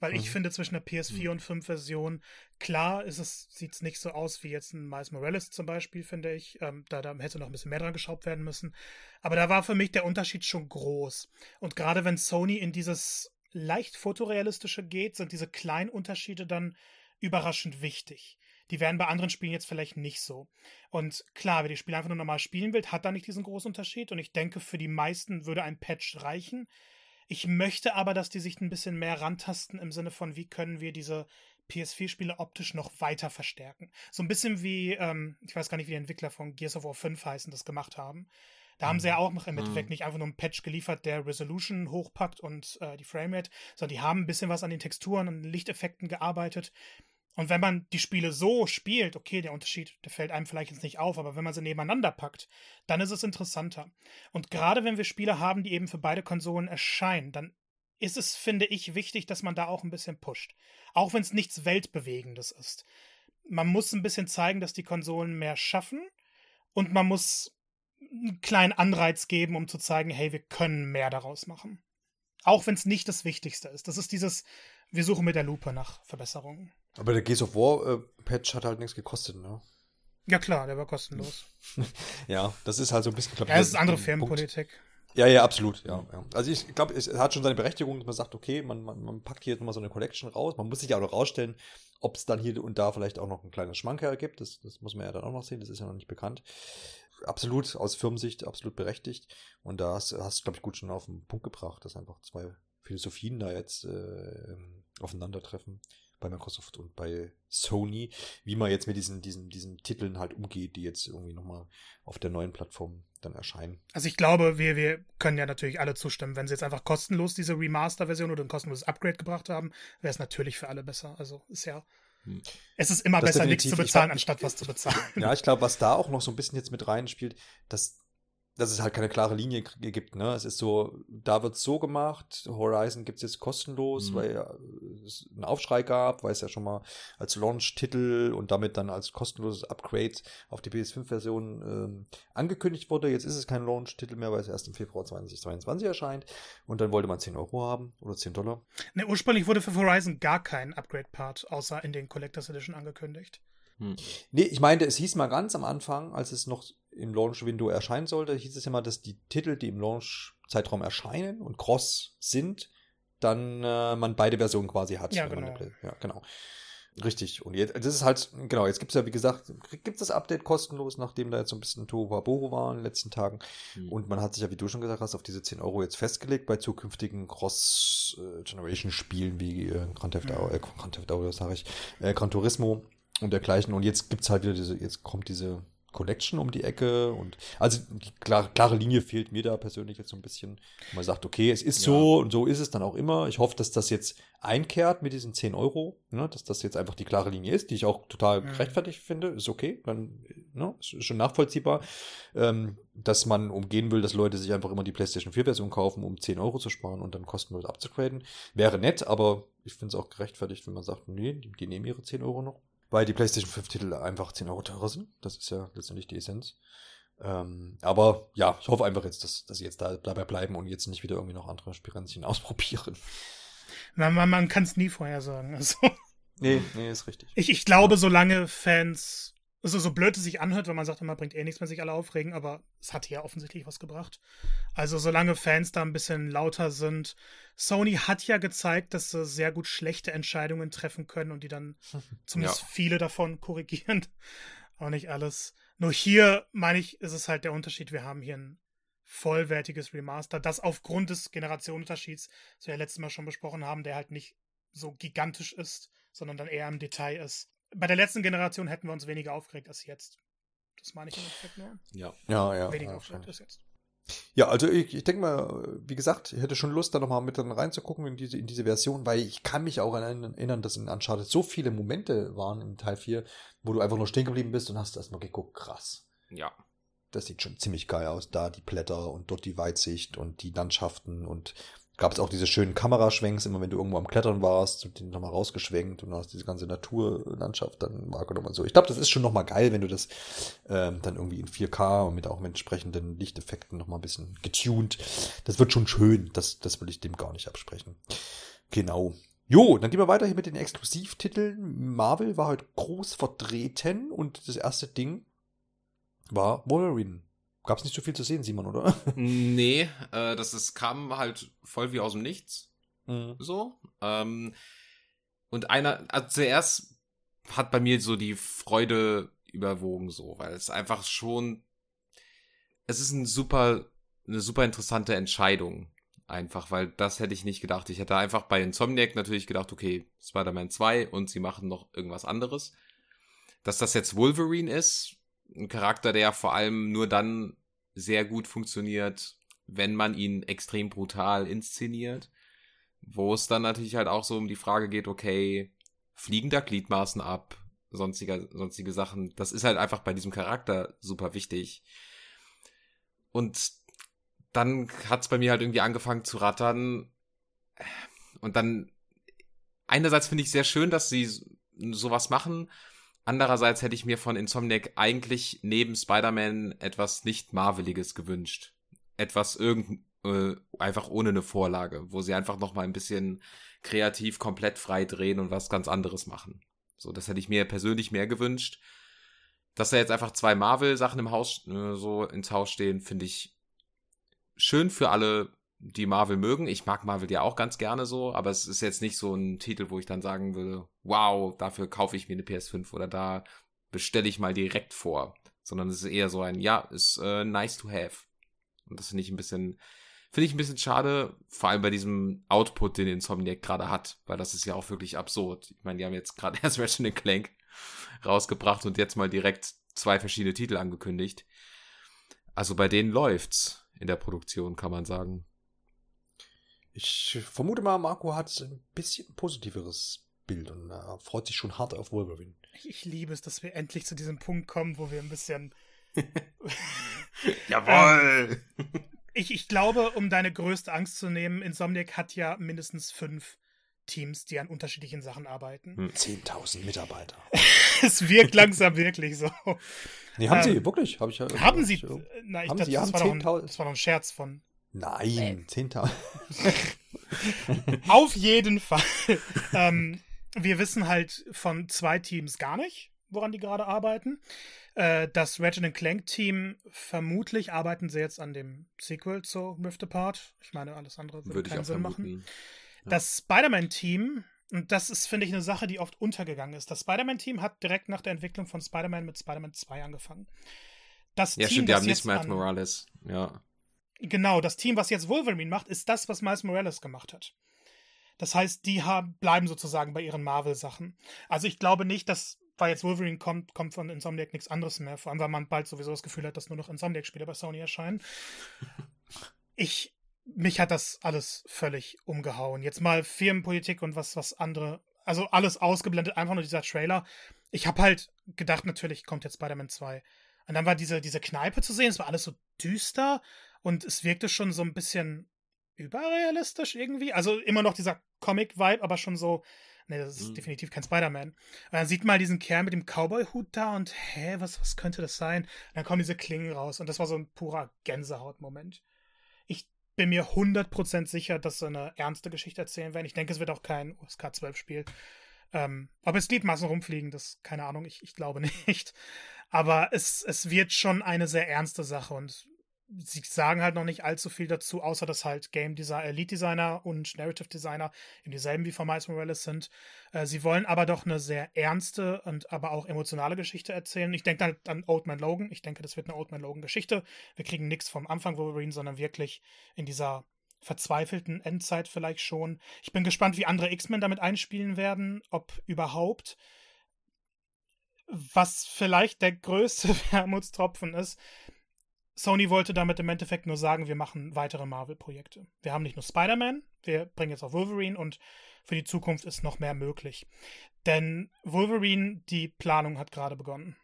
Weil mhm. ich finde, zwischen der PS4 mhm. und 5 Version, klar ist es, sieht es nicht so aus wie jetzt ein Miles Morales zum Beispiel, finde ich. Ähm, da, da hätte noch ein bisschen mehr dran geschraubt werden müssen. Aber da war für mich der Unterschied schon groß. Und gerade wenn Sony in dieses leicht fotorealistische geht, sind diese kleinen Unterschiede dann überraschend wichtig. Die wären bei anderen Spielen jetzt vielleicht nicht so. Und klar, wer die Spiele einfach nur normal spielen will, hat da nicht diesen großen Unterschied. Und ich denke, für die meisten würde ein Patch reichen. Ich möchte aber, dass die sich ein bisschen mehr rantasten im Sinne von, wie können wir diese PS4-Spiele optisch noch weiter verstärken. So ein bisschen wie, ähm, ich weiß gar nicht, wie die Entwickler von Gears of War 5 heißen, das gemacht haben. Da haben sie ja mhm. auch noch im Endeffekt mhm. nicht einfach nur einen Patch geliefert, der Resolution hochpackt und äh, die Framerate, sondern die haben ein bisschen was an den Texturen und Lichteffekten gearbeitet. Und wenn man die Spiele so spielt, okay, der Unterschied, der fällt einem vielleicht jetzt nicht auf, aber wenn man sie nebeneinander packt, dann ist es interessanter. Und gerade wenn wir Spiele haben, die eben für beide Konsolen erscheinen, dann ist es, finde ich, wichtig, dass man da auch ein bisschen pusht. Auch wenn es nichts Weltbewegendes ist. Man muss ein bisschen zeigen, dass die Konsolen mehr schaffen und man muss einen kleinen Anreiz geben, um zu zeigen, hey, wir können mehr daraus machen. Auch wenn es nicht das Wichtigste ist. Das ist dieses, wir suchen mit der Lupe nach Verbesserungen. Aber der Gears of War äh, Patch hat halt nichts gekostet, ne? Ja klar, der war kostenlos. ja, das ist halt so ein bisschen. Glaub, ja, das ist andere Firmenpolitik. Ja, ja, absolut, ja. ja. Also ich glaube, es hat schon seine Berechtigung, dass man sagt, okay, man, man, man packt hier jetzt mal so eine Collection raus. Man muss sich ja auch noch rausstellen, ob es dann hier und da vielleicht auch noch ein kleines Schmankerl gibt. Das, das muss man ja dann auch noch sehen, das ist ja noch nicht bekannt. Absolut, aus Firmensicht, absolut berechtigt. Und da hast du, glaube ich, gut schon auf den Punkt gebracht, dass einfach zwei Philosophien da jetzt äh, aufeinandertreffen bei Microsoft und bei Sony, wie man jetzt mit diesen, diesen, diesen Titeln halt umgeht, die jetzt irgendwie nochmal auf der neuen Plattform dann erscheinen. Also ich glaube, wir, wir können ja natürlich alle zustimmen, wenn sie jetzt einfach kostenlos diese Remaster-Version oder ein kostenloses Upgrade gebracht haben, wäre es natürlich für alle besser. Also ist ja. Hm. Es ist immer das besser, nichts zu bezahlen, glaub, anstatt was zu bezahlen. Ja, ich glaube, was da auch noch so ein bisschen jetzt mit reinspielt, dass dass es halt keine klare Linie gibt. Ne? Es ist so, da wird es so gemacht, Horizon gibt es jetzt kostenlos, mhm. weil es einen Aufschrei gab, weil es ja schon mal als Launch-Titel und damit dann als kostenloses Upgrade auf die PS5-Version ähm, angekündigt wurde. Jetzt ist es kein Launch-Titel mehr, weil es erst im Februar 2022 erscheint. Und dann wollte man 10 Euro haben oder 10 Dollar. Ne, ursprünglich wurde für Horizon gar kein Upgrade-Part außer in den Collectors Edition angekündigt. Hm. Nee, ich meinte, es hieß mal ganz am Anfang, als es noch im Launch-Window erscheinen sollte, hieß es immer, dass die Titel, die im Launch-Zeitraum erscheinen und cross sind, dann äh, man beide Versionen quasi hat. Ja, genau. Ja, genau. Richtig. Und jetzt, das ist halt, genau, jetzt gibt es ja, wie gesagt, gibt es das Update kostenlos, nachdem da jetzt so ein bisschen Tohuwabohu war in den letzten Tagen. Mhm. Und man hat sich ja, wie du schon gesagt hast, auf diese 10 Euro jetzt festgelegt bei zukünftigen Cross-Generation-Spielen wie äh, Grand Theft Auto, äh, Grand Theft Auto, sag ich, äh, Gran Turismo und dergleichen. Und jetzt gibt es halt wieder diese, jetzt kommt diese Collection um die Ecke und also die klare, klare Linie fehlt mir da persönlich jetzt so ein bisschen. Man sagt, okay, es ist ja. so und so ist es dann auch immer. Ich hoffe, dass das jetzt einkehrt mit diesen 10 Euro, ne, dass das jetzt einfach die klare Linie ist, die ich auch total mhm. gerechtfertigt finde. Ist okay, dann ne, ist schon nachvollziehbar, ähm, dass man umgehen will, dass Leute sich einfach immer die PlayStation 4 Version kaufen, um 10 Euro zu sparen und dann kostenlos abzugraden. Wäre nett, aber ich finde es auch gerechtfertigt, wenn man sagt, nee, die, die nehmen ihre 10 Euro noch weil die PlayStation 5 Titel einfach 10 Euro teurer sind. Das ist ja letztendlich die Essenz. Ähm, aber ja, ich hoffe einfach jetzt, dass, dass sie jetzt da dabei bleiben und jetzt nicht wieder irgendwie noch andere Spirenzchen ausprobieren. Man, man, man kann es nie vorher sagen. Also. Nee, nee, ist richtig. Ich, ich glaube, solange Fans Also so blöd es sich anhört, wenn man sagt, immer bringt eh nichts mehr sich alle aufregen, aber es hat ja offensichtlich was gebracht. Also solange Fans da ein bisschen lauter sind. Sony hat ja gezeigt, dass sie sehr gut schlechte Entscheidungen treffen können und die dann zumindest ja. viele davon korrigieren. Auch nicht alles. Nur hier, meine ich, ist es halt der Unterschied. Wir haben hier ein vollwertiges Remaster, das aufgrund des Generationenunterschieds, das wir ja letztes Mal schon besprochen haben, der halt nicht so gigantisch ist, sondern dann eher im Detail ist bei der letzten Generation hätten wir uns weniger aufgeregt als jetzt. Das meine ich im Endeffekt nur. Ja, ja, ja. Weniger ja, aufgeregt als jetzt. Ja, also ich, ich denke mal, wie gesagt, ich hätte schon Lust, da nochmal mit dann reinzugucken in diese, in diese Version, weil ich kann mich auch an erinnern, dass in Uncharted so viele Momente waren im Teil 4, wo du einfach nur stehen geblieben bist und hast erstmal geguckt, krass. Ja. Das sieht schon ziemlich geil aus. Da die Blätter und dort die Weitsicht und die Landschaften und gab es auch diese schönen Kameraschwenks, immer wenn du irgendwo am Klettern warst, und den nochmal rausgeschwenkt und hast diese ganze Naturlandschaft dann wahrgenommen und so. Ich glaube, das ist schon nochmal geil, wenn du das ähm, dann irgendwie in 4K und mit auch mit entsprechenden Lichteffekten nochmal ein bisschen getuned. Das wird schon schön. Das, das will ich dem gar nicht absprechen. Genau. Jo, dann gehen wir weiter hier mit den Exklusivtiteln. Marvel war heute groß vertreten und das erste Ding war Wolverine. Gab es nicht so viel zu sehen, Simon, oder? Nee, äh, das ist, kam halt voll wie aus dem Nichts. Mhm. So. Ähm, und einer, also zuerst hat bei mir so die Freude überwogen, so, weil es einfach schon, es ist ein super, eine super interessante Entscheidung. Einfach, weil das hätte ich nicht gedacht. Ich hätte einfach bei Insomniac natürlich gedacht, okay, Spider-Man 2 und sie machen noch irgendwas anderes. Dass das jetzt Wolverine ist, ein Charakter, der vor allem nur dann sehr gut funktioniert, wenn man ihn extrem brutal inszeniert. Wo es dann natürlich halt auch so um die Frage geht, okay, fliegen da Gliedmaßen ab, sonstige, sonstige Sachen. Das ist halt einfach bei diesem Charakter super wichtig. Und dann hat es bei mir halt irgendwie angefangen zu rattern. Und dann, einerseits finde ich sehr schön, dass sie sowas machen, Andererseits hätte ich mir von Insomniac eigentlich neben Spider-Man etwas nicht Marveliges gewünscht. Etwas irgend, äh, einfach ohne eine Vorlage, wo sie einfach noch mal ein bisschen kreativ komplett frei drehen und was ganz anderes machen. So, das hätte ich mir persönlich mehr gewünscht. Dass da jetzt einfach zwei Marvel-Sachen im Haus, äh, so ins Haus stehen, finde ich schön für alle die Marvel mögen. Ich mag Marvel ja auch ganz gerne so, aber es ist jetzt nicht so ein Titel, wo ich dann sagen würde, wow, dafür kaufe ich mir eine PS5 oder da bestelle ich mal direkt vor, sondern es ist eher so ein, ja, ist äh, nice to have. Und das finde ich ein bisschen, finde ich ein bisschen schade, vor allem bei diesem Output, den Insomniac gerade hat, weil das ist ja auch wirklich absurd. Ich meine, die haben jetzt gerade erst Ratchet Clank rausgebracht und jetzt mal direkt zwei verschiedene Titel angekündigt. Also bei denen läuft's in der Produktion, kann man sagen. Ich vermute mal, Marco hat ein bisschen positiveres Bild und er freut sich schon hart auf Wolverine. Ich liebe es, dass wir endlich zu diesem Punkt kommen, wo wir ein bisschen. Jawoll! Ähm, ich, ich glaube, um deine größte Angst zu nehmen, Insomniac hat ja mindestens fünf Teams, die an unterschiedlichen Sachen arbeiten. 10.000 hm. Mitarbeiter. es wirkt langsam wirklich so. Nee, haben ähm, sie, wirklich. Hab ich, haben sie? Na, ich haben dachte, sie, das, haben war ein, das war noch ein Scherz von Nein, 10.000. Auf jeden Fall. ähm, wir wissen halt von zwei Teams gar nicht, woran die gerade arbeiten. Äh, das Ratchet Clank Team, vermutlich arbeiten sie jetzt an dem Sequel zu Rift Apart. Ich meine, alles andere würde, würde keinen Sinn vermuten. machen. Ja. Das Spider-Man-Team, und das ist, finde ich, eine Sache, die oft untergegangen ist. Das Spider-Man-Team hat direkt nach der Entwicklung von Spider-Man mit Spider-Man 2 angefangen. Das ja, Team, stimmt, die haben nicht Miles Morales. Ja. Genau, das Team, was jetzt Wolverine macht, ist das, was Miles Morales gemacht hat. Das heißt, die haben, bleiben sozusagen bei ihren Marvel-Sachen. Also ich glaube nicht, dass, weil jetzt Wolverine kommt, kommt von Insomniac nichts anderes mehr. Vor allem, weil man bald sowieso das Gefühl hat, dass nur noch Insomniac-Spiele bei Sony erscheinen. Ich, mich hat das alles völlig umgehauen. Jetzt mal Firmenpolitik und was, was andere, also alles ausgeblendet, einfach nur dieser Trailer. Ich habe halt gedacht, natürlich kommt jetzt Spider-Man 2. Und dann war diese, diese Kneipe zu sehen, es war alles so düster und es wirkte schon so ein bisschen überrealistisch irgendwie. Also immer noch dieser Comic-Vibe, aber schon so, ne, das ist mhm. definitiv kein Spider-Man. Und dann sieht man diesen Kerl mit dem Cowboy-Hut da und, hä, was, was könnte das sein? Und dann kommen diese Klingen raus und das war so ein purer Gänsehaut-Moment. Ich bin mir 100% sicher, dass sie eine ernste Geschichte erzählen werden. Ich denke, es wird auch kein USK 12-Spiel. Ähm, ob es Gliedmaßen rumfliegen, das, keine Ahnung, ich, ich glaube nicht. Aber es, es wird schon eine sehr ernste Sache und sie sagen halt noch nicht allzu viel dazu, außer dass halt Game Designer, äh, Lead Designer und Narrative Designer eben dieselben wie von Miles Morales sind. Äh, sie wollen aber doch eine sehr ernste und aber auch emotionale Geschichte erzählen. Ich denke halt an Old Man Logan. Ich denke, das wird eine Old Man Logan Geschichte. Wir kriegen nichts vom Anfang Wolverine, sondern wirklich in dieser verzweifelten Endzeit vielleicht schon. Ich bin gespannt, wie andere X-Men damit einspielen werden, ob überhaupt. Was vielleicht der größte Wermutstropfen ist, Sony wollte damit im Endeffekt nur sagen, wir machen weitere Marvel-Projekte. Wir haben nicht nur Spider-Man, wir bringen jetzt auch Wolverine und für die Zukunft ist noch mehr möglich. Denn Wolverine, die Planung hat gerade begonnen.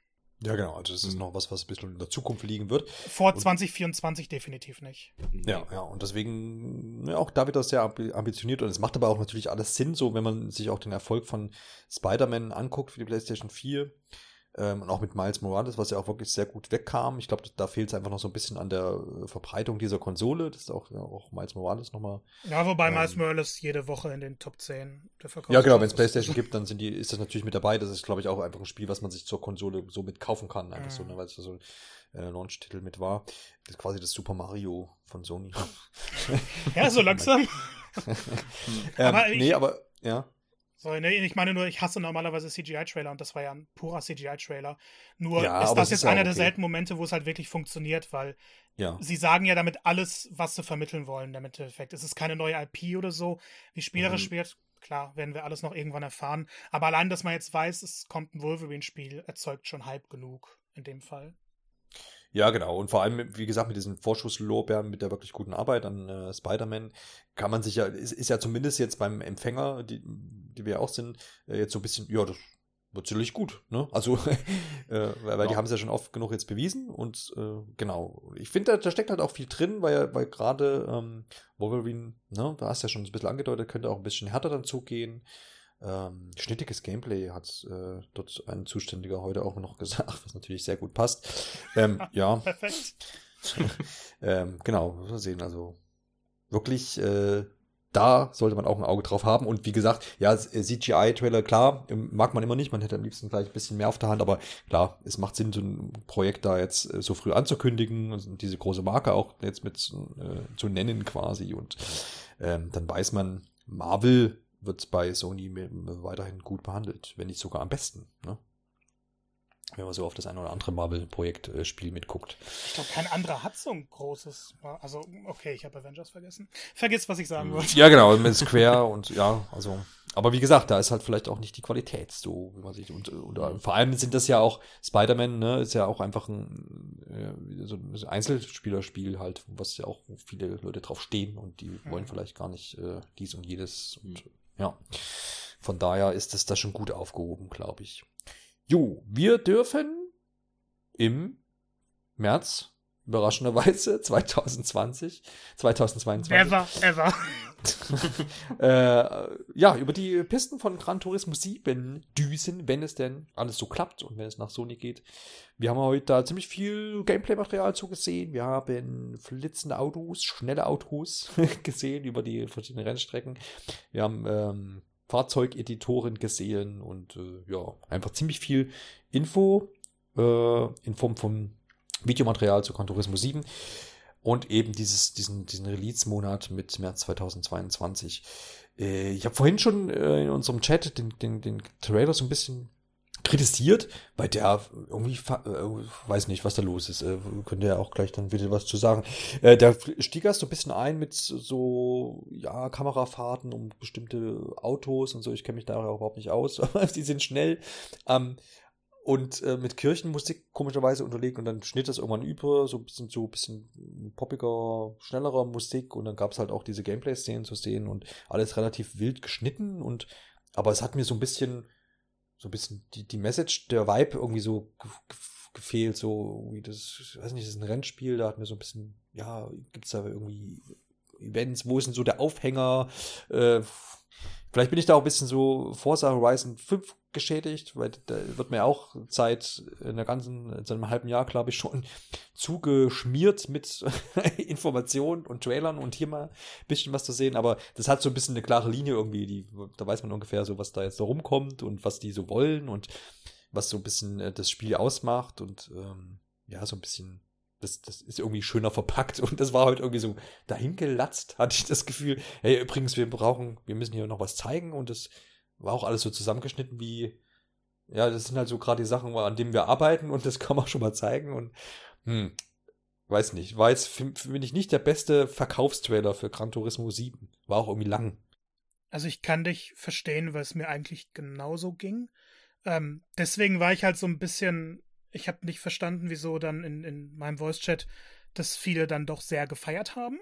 Ja, genau. Also das ist noch was, was ein bisschen in der Zukunft liegen wird. Vor und, 2024 definitiv nicht. Ja, ja. Und deswegen ja, auch da wird das sehr ambitioniert und es macht aber auch natürlich alles Sinn, so wenn man sich auch den Erfolg von Spider-Man anguckt für die PlayStation 4 ähm, und auch mit Miles Morales, was ja auch wirklich sehr gut wegkam. Ich glaube, da fehlt es einfach noch so ein bisschen an der äh, Verbreitung dieser Konsole. Das ist auch, ja, auch Miles Morales nochmal. Ja, wobei ähm, Miles Morales jede Woche in den Top 10 der Verkauf Ja, genau, wenn es PlayStation gibt, dann sind die, ist das natürlich mit dabei. Das ist, glaube ich, auch einfach ein Spiel, was man sich zur Konsole so mit kaufen kann. Einfach mhm. so, ne, weil es so ein äh, Launch-Titel mit war. Das ist quasi das Super Mario von Sony. ja, so langsam. ähm, aber nee, aber ja. Sorry, nee, ich meine nur, ich hasse normalerweise CGI-Trailer und das war ja ein purer CGI-Trailer. Nur ja, ist das jetzt einer okay. der seltenen Momente, wo es halt wirklich funktioniert, weil ja. sie sagen ja damit alles, was sie vermitteln wollen, im Endeffekt. Es ist keine neue IP oder so. Wie spielerisch mhm. wird, klar, werden wir alles noch irgendwann erfahren. Aber allein, dass man jetzt weiß, es kommt ein Wolverine-Spiel, erzeugt schon Hype genug in dem Fall. Ja, genau. Und vor allem, wie gesagt, mit diesen Vorschusslorbeeren, mit der wirklich guten Arbeit an äh, Spider-Man, kann man sich ja, ist, ist, ja zumindest jetzt beim Empfänger, die, die wir auch sind, äh, jetzt so ein bisschen, ja, das wird sicherlich gut, ne? Also, äh, weil, ja. die haben es ja schon oft genug jetzt bewiesen und äh, genau. Ich finde, da, da, steckt halt auch viel drin, weil, weil gerade ähm, Wolverine, ne, da hast du ja schon ein bisschen angedeutet, könnte auch ein bisschen härter dann zugehen. Ähm, schnittiges Gameplay hat äh, dort ein Zuständiger heute auch noch gesagt, was natürlich sehr gut passt. Ähm, ja. Perfekt. ähm, genau, muss man sehen. Also wirklich, äh, da sollte man auch ein Auge drauf haben. Und wie gesagt, ja, äh, CGI-Trailer, klar, mag man immer nicht. Man hätte am liebsten gleich ein bisschen mehr auf der Hand. Aber klar, es macht Sinn, so ein Projekt da jetzt äh, so früh anzukündigen und diese große Marke auch jetzt mit äh, zu nennen quasi. Und ähm, dann weiß man, Marvel wird bei Sony weiterhin gut behandelt, wenn nicht sogar am besten. Ne? Wenn man so auf das eine oder andere Marvel-Projekt-Spiel mitguckt. Ich glaube, kein anderer hat so ein großes. Also, okay, ich habe Avengers vergessen. Vergiss, was ich sagen wollte. Ja, genau, mit Square und ja, also. Aber wie gesagt, da ist halt vielleicht auch nicht die Qualität so, wie man sich. Und, und, und vor allem sind das ja auch, Spider-Man, ne, ist ja auch einfach ein, äh, so ein Einzelspielerspiel halt, was ja auch viele Leute drauf stehen und die mhm. wollen vielleicht gar nicht äh, dies und jedes. Und ja, von daher ist es da schon gut aufgehoben, glaube ich. Jo, wir dürfen im März, überraschenderweise, 2020, 2022. Ever, ever. äh, ja, über die Pisten von Gran Turismo 7 düsen, wenn es denn alles so klappt und wenn es nach Sony geht. Wir haben heute da ziemlich viel Gameplay-Material zugesehen. Wir haben flitzende Autos, schnelle Autos gesehen über die verschiedenen Rennstrecken. Wir haben ähm, Fahrzeugeditoren gesehen und äh, ja, einfach ziemlich viel Info äh, in Form von Videomaterial zu Gran Turismo 7 und eben dieses, diesen, diesen Release-Monat mit März 2022. Äh, ich habe vorhin schon äh, in unserem Chat den, den, den Trailer so ein bisschen kritisiert, weil der irgendwie, äh, weiß nicht, was da los ist. Äh, könnt ihr auch gleich dann wieder was zu sagen. Äh, der stieg erst so ein bisschen ein mit so, ja, Kamerafahrten um bestimmte Autos und so. Ich kenne mich da überhaupt nicht aus, aber sie sind schnell. Ähm, und äh, mit Kirchenmusik komischerweise unterlegt und dann schnitt das irgendwann über, so ein bisschen so ein bisschen poppiger, schnellerer Musik. Und dann gab es halt auch diese Gameplay-Szenen zu sehen und alles relativ wild geschnitten. Und aber es hat mir so ein bisschen so ein bisschen die, die Message, der Vibe irgendwie so gefehlt, so wie das, ich weiß nicht, das ist ein Rennspiel, da hat mir so ein bisschen, ja, gibt es da irgendwie Events, wo ist denn so der Aufhänger, äh, Vielleicht bin ich da auch ein bisschen so Forza Horizon 5 geschädigt, weil da wird mir auch seit einer ganzen, seit einem halben Jahr, glaube ich, schon zugeschmiert mit Informationen und Trailern und hier mal ein bisschen was zu sehen. Aber das hat so ein bisschen eine klare Linie irgendwie, die, da weiß man ungefähr so, was da jetzt so rumkommt und was die so wollen und was so ein bisschen äh, das Spiel ausmacht und ähm, ja, so ein bisschen das, das ist irgendwie schöner verpackt und das war halt irgendwie so dahingelatzt, hatte ich das Gefühl. Hey, übrigens, wir brauchen, wir müssen hier noch was zeigen und das war auch alles so zusammengeschnitten wie, ja, das sind halt so gerade die Sachen, an denen wir arbeiten und das kann man schon mal zeigen und, hm, weiß nicht, war jetzt, finde ich, nicht der beste Verkaufstrailer für Gran Turismo 7. War auch irgendwie lang. Also ich kann dich verstehen, weil es mir eigentlich genauso ging. Ähm, deswegen war ich halt so ein bisschen ich habe nicht verstanden, wieso dann in, in meinem Voice-Chat das viele dann doch sehr gefeiert haben.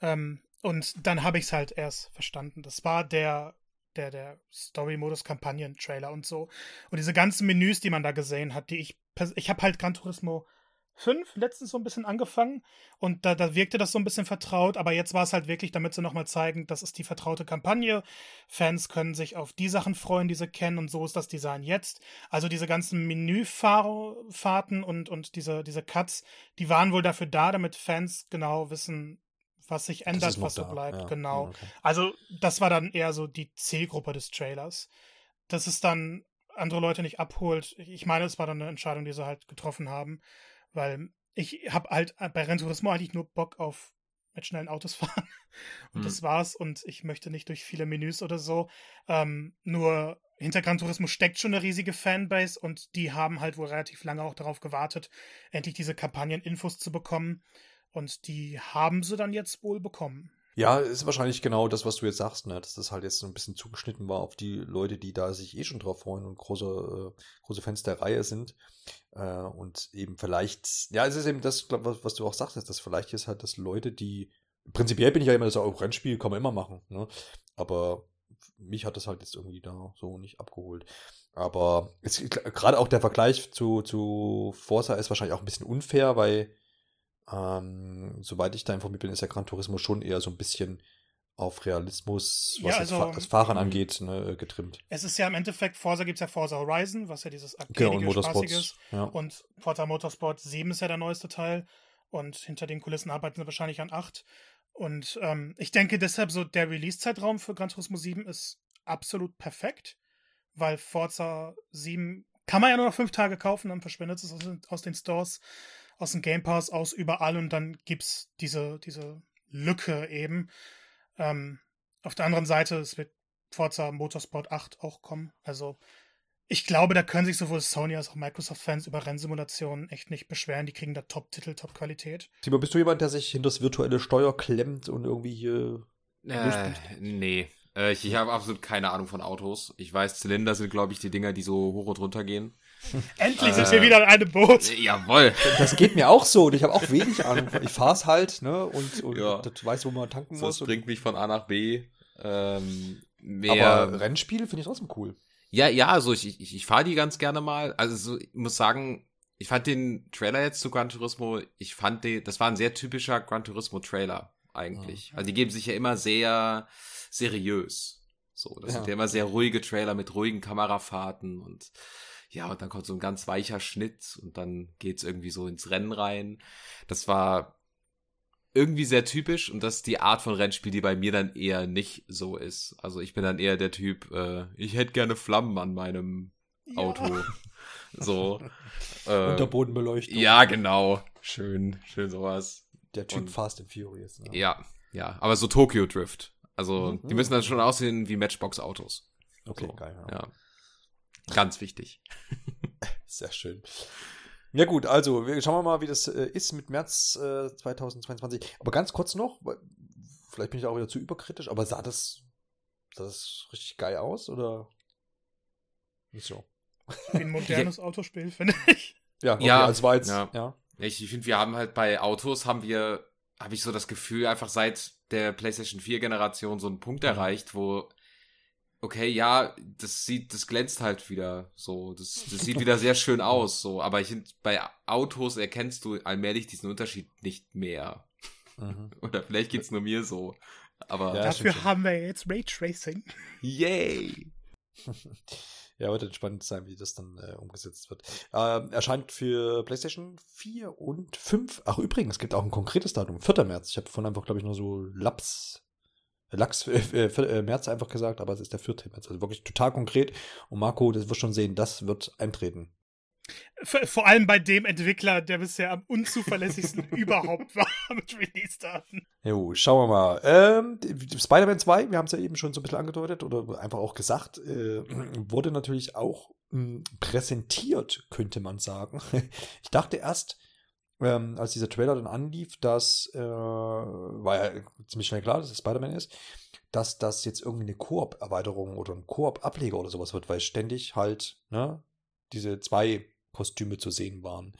Ähm, und dann habe ich es halt erst verstanden. Das war der, der, der Story-Modus-Kampagnen-Trailer und so. Und diese ganzen Menüs, die man da gesehen hat, die ich. Ich habe halt Gran Turismo 5 letztens so ein bisschen angefangen und da, da wirkte das so ein bisschen vertraut, aber jetzt war es halt wirklich, damit sie nochmal zeigen, das ist die vertraute Kampagne. Fans können sich auf die Sachen freuen, die sie kennen und so ist das Design jetzt. Also diese ganzen Menüfahrten und, und diese, diese Cuts, die waren wohl dafür da, damit Fans genau wissen, was sich ändert, was so bleibt. Ja. Genau. Okay. Also das war dann eher so die Zielgruppe des Trailers. Dass es dann andere Leute nicht abholt. Ich meine, es war dann eine Entscheidung, die sie halt getroffen haben. Weil ich habe halt äh, bei Renn Turismo eigentlich nur Bock auf mit schnellen Autos fahren. Und hm. das war's. Und ich möchte nicht durch viele Menüs oder so. Ähm, nur hinter Gran Turismo steckt schon eine riesige Fanbase und die haben halt wohl relativ lange auch darauf gewartet, endlich diese Kampagnen-Infos zu bekommen. Und die haben sie dann jetzt wohl bekommen. Ja, ist wahrscheinlich genau das, was du jetzt sagst, ne? dass das halt jetzt so ein bisschen zugeschnitten war auf die Leute, die da sich eh schon drauf freuen und große, äh, große Fans der Reihe sind. Äh, und eben vielleicht, ja, es ist eben das, was, was du auch sagst, dass vielleicht ist halt, dass Leute, die, prinzipiell bin ich ja immer so, auch Rennspiel kann man immer machen, ne? aber mich hat das halt jetzt irgendwie da so nicht abgeholt. Aber gerade auch der Vergleich zu, zu Forza ist wahrscheinlich auch ein bisschen unfair, weil ähm, soweit ich da informiert bin, ist ja Gran Turismo schon eher so ein bisschen auf Realismus, was ja, also, das, das, Fahren mhm. angeht, ne, getrimmt. Es ist ja im Endeffekt, Forza gibt es ja Forza Horizon, was ja dieses genau, und Motorsport, ist. Ja. Und Forza Motorsport 7 ist ja der neueste Teil. Und hinter den Kulissen arbeiten sie wahrscheinlich an 8. Und ähm, ich denke deshalb so, der Release-Zeitraum für Gran Turismo 7 ist absolut perfekt, weil Forza 7 kann man ja nur noch fünf Tage kaufen, dann verschwindet es aus, aus den Stores aus dem Game Pass, aus überall und dann gibt's diese, diese Lücke eben. Ähm, auf der anderen Seite, es wird Forza Motorsport 8 auch kommen. Also ich glaube, da können sich sowohl Sony als auch Microsoft-Fans über Rennsimulationen echt nicht beschweren. Die kriegen da Top-Titel, Top-Qualität. Simon, bist du jemand, der sich hinter das virtuelle Steuer klemmt und irgendwie hier. Äh, nee. Äh, ich, ich habe absolut keine Ahnung von Autos. Ich weiß, Zylinder sind, glaube ich, die Dinger, die so hoch und runter gehen. Endlich sind wir wieder in einem Boot. Äh, jawoll. Das geht mir auch so und ich habe auch wenig Ahnung. Ich fahre es halt, ne? Und, und ja. das weiß, wo man tanken so, muss. Das bringt mich von A nach B. Ähm, mehr. Aber Rennspiel finde ich trotzdem cool. Ja, ja, also ich, ich, ich fahre die ganz gerne mal. Also so, ich muss sagen, ich fand den Trailer jetzt zu Gran Turismo, ich fand den, das war ein sehr typischer Gran Turismo Trailer eigentlich. Ja. Also die geben sich ja immer sehr seriös. So, das ja. sind ja immer sehr ruhige Trailer mit ruhigen Kamerafahrten und ja, und dann kommt so ein ganz weicher Schnitt und dann geht's irgendwie so ins Rennen rein. Das war irgendwie sehr typisch und das ist die Art von Rennspiel, die bei mir dann eher nicht so ist. Also ich bin dann eher der Typ, äh, ich hätte gerne Flammen an meinem Auto. Ja. So. Äh, Unterbodenbeleuchtung. Ja, genau. Schön, schön sowas. Der Typ und, Fast and Furious. Ne? Ja, ja. Aber so Tokyo Drift. Also, mhm. die müssen dann schon aussehen wie Matchbox-Autos. Okay, so, geil. Ja. ja. Ganz wichtig. Sehr schön. Ja gut, also schauen wir mal, wie das äh, ist mit März äh, 2022. Aber ganz kurz noch, vielleicht bin ich auch wieder zu überkritisch, aber sah das, sah das richtig geil aus oder nicht so? Ein modernes Autospiel, finde ich. Ja, okay, ja, also war jetzt, ja. ja. Ich finde, wir haben halt bei Autos haben wir, habe ich so das Gefühl, einfach seit der PlayStation 4 Generation so einen Punkt mhm. erreicht, wo okay, ja, das sieht, das glänzt halt wieder so. Das, das sieht wieder sehr schön aus, so. Aber ich finde, bei Autos erkennst du allmählich diesen Unterschied nicht mehr. Mhm. Oder vielleicht geht's nur mir so. Aber ja, dafür haben wir jetzt Raytracing. Yay! ja, wird spannend sein, wie das dann äh, umgesetzt wird. Äh, erscheint für PlayStation 4 und 5. Ach, übrigens, es gibt auch ein konkretes Datum, 4. März. Ich habe von einfach, glaube ich, nur so Laps Lachs äh, äh, März einfach gesagt, aber es ist der 4. März. Also wirklich total konkret. Und Marco, das wird schon sehen, das wird eintreten. Vor allem bei dem Entwickler, der bisher am unzuverlässigsten überhaupt war mit Release-Daten. Jo, schauen wir mal. Ähm, Spider-Man 2, wir haben es ja eben schon so ein bisschen angedeutet oder einfach auch gesagt, äh, wurde natürlich auch mh, hm, präsentiert, könnte man sagen. ich dachte erst, ähm, als dieser Trailer dann anlief, dass, äh, war ja ziemlich schnell klar, dass es Spider-Man ist, dass das jetzt irgendwie eine Koop-Erweiterung oder ein Koop-Ableger oder sowas wird, weil ständig halt, ne, diese zwei Kostüme zu sehen waren.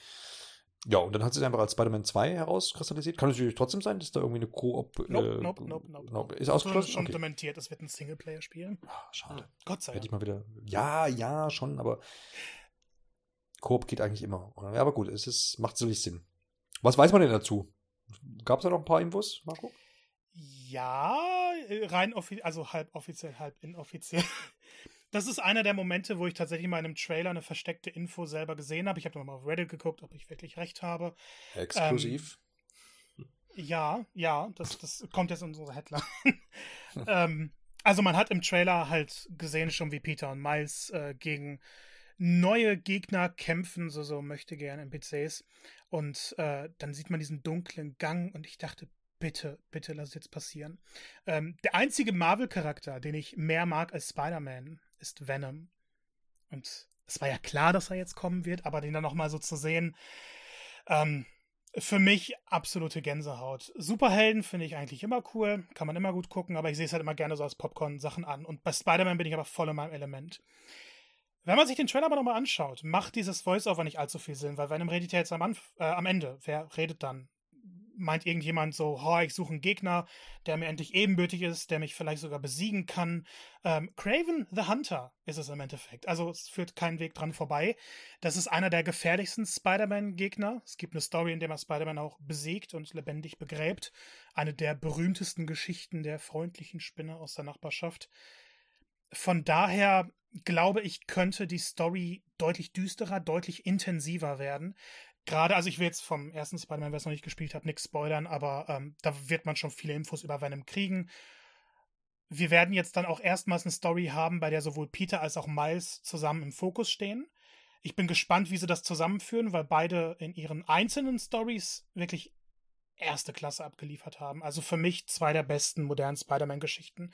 Ja, und dann hat sich einfach als Spider-Man 2 herauskristallisiert. Kann natürlich trotzdem sein, dass da irgendwie eine Koop. Nope, äh, nope, nope, nope, nope. Ist ausgeschlossen? schon okay. dementiert, es wird ein Singleplayer-Spiel. Ach, schade. Oh, Gott sei Dank. Hätte ich mal wieder. Ja, ja, schon, aber Koop geht eigentlich immer. Aber gut, es ist, macht so nicht Sinn. Was weiß man denn dazu? Gab es da noch ein paar Infos, Marco? Ja, äh, rein offiziell, also halb offiziell, halb inoffiziell. Das ist einer der Momente, wo ich tatsächlich mal in einem Trailer eine versteckte Info selber gesehen habe. Ich habe nochmal auf Reddit geguckt, ob ich wirklich recht habe. Exklusiv. Ähm, ja, ja, das, das kommt jetzt in unsere Headline. ähm, also man hat im Trailer halt gesehen schon, wie Peter und Miles äh, gegen neue Gegner kämpfen, so, so möchte gerne NPCs. Und äh, dann sieht man diesen dunklen Gang und ich dachte, bitte, bitte lass es jetzt passieren. Ähm, der einzige Marvel-Charakter, den ich mehr mag als Spider-Man, ist Venom. Und es war ja klar, dass er jetzt kommen wird, aber den dann nochmal so zu sehen, ähm, für mich absolute Gänsehaut. Superhelden finde ich eigentlich immer cool, kann man immer gut gucken, aber ich sehe es halt immer gerne so als Popcorn-Sachen an. Und bei Spider-Man bin ich aber voll in meinem Element. Wenn man sich den Trailer aber nochmal anschaut, macht dieses Voice-Over nicht allzu viel Sinn, weil Venom redet ja jetzt am, Anf äh, am Ende. Wer redet dann? Meint irgendjemand so, oh, ich suche einen Gegner, der mir endlich ebenbürtig ist, der mich vielleicht sogar besiegen kann. Ähm, Craven the Hunter ist es im Endeffekt. Also es führt keinen Weg dran vorbei. Das ist einer der gefährlichsten Spider-Man-Gegner. Es gibt eine Story, in der man Spider-Man auch besiegt und lebendig begräbt. Eine der berühmtesten Geschichten der freundlichen Spinne aus der Nachbarschaft. Von daher glaube ich, könnte die Story deutlich düsterer, deutlich intensiver werden. Gerade, also ich will jetzt vom ersten Spider-Man, wer es noch nicht gespielt hat, nichts spoilern, aber ähm, da wird man schon viele Infos über Venom kriegen. Wir werden jetzt dann auch erstmals eine Story haben, bei der sowohl Peter als auch Miles zusammen im Fokus stehen. Ich bin gespannt, wie sie das zusammenführen, weil beide in ihren einzelnen Stories wirklich erste Klasse abgeliefert haben. Also für mich zwei der besten modernen Spider-Man-Geschichten.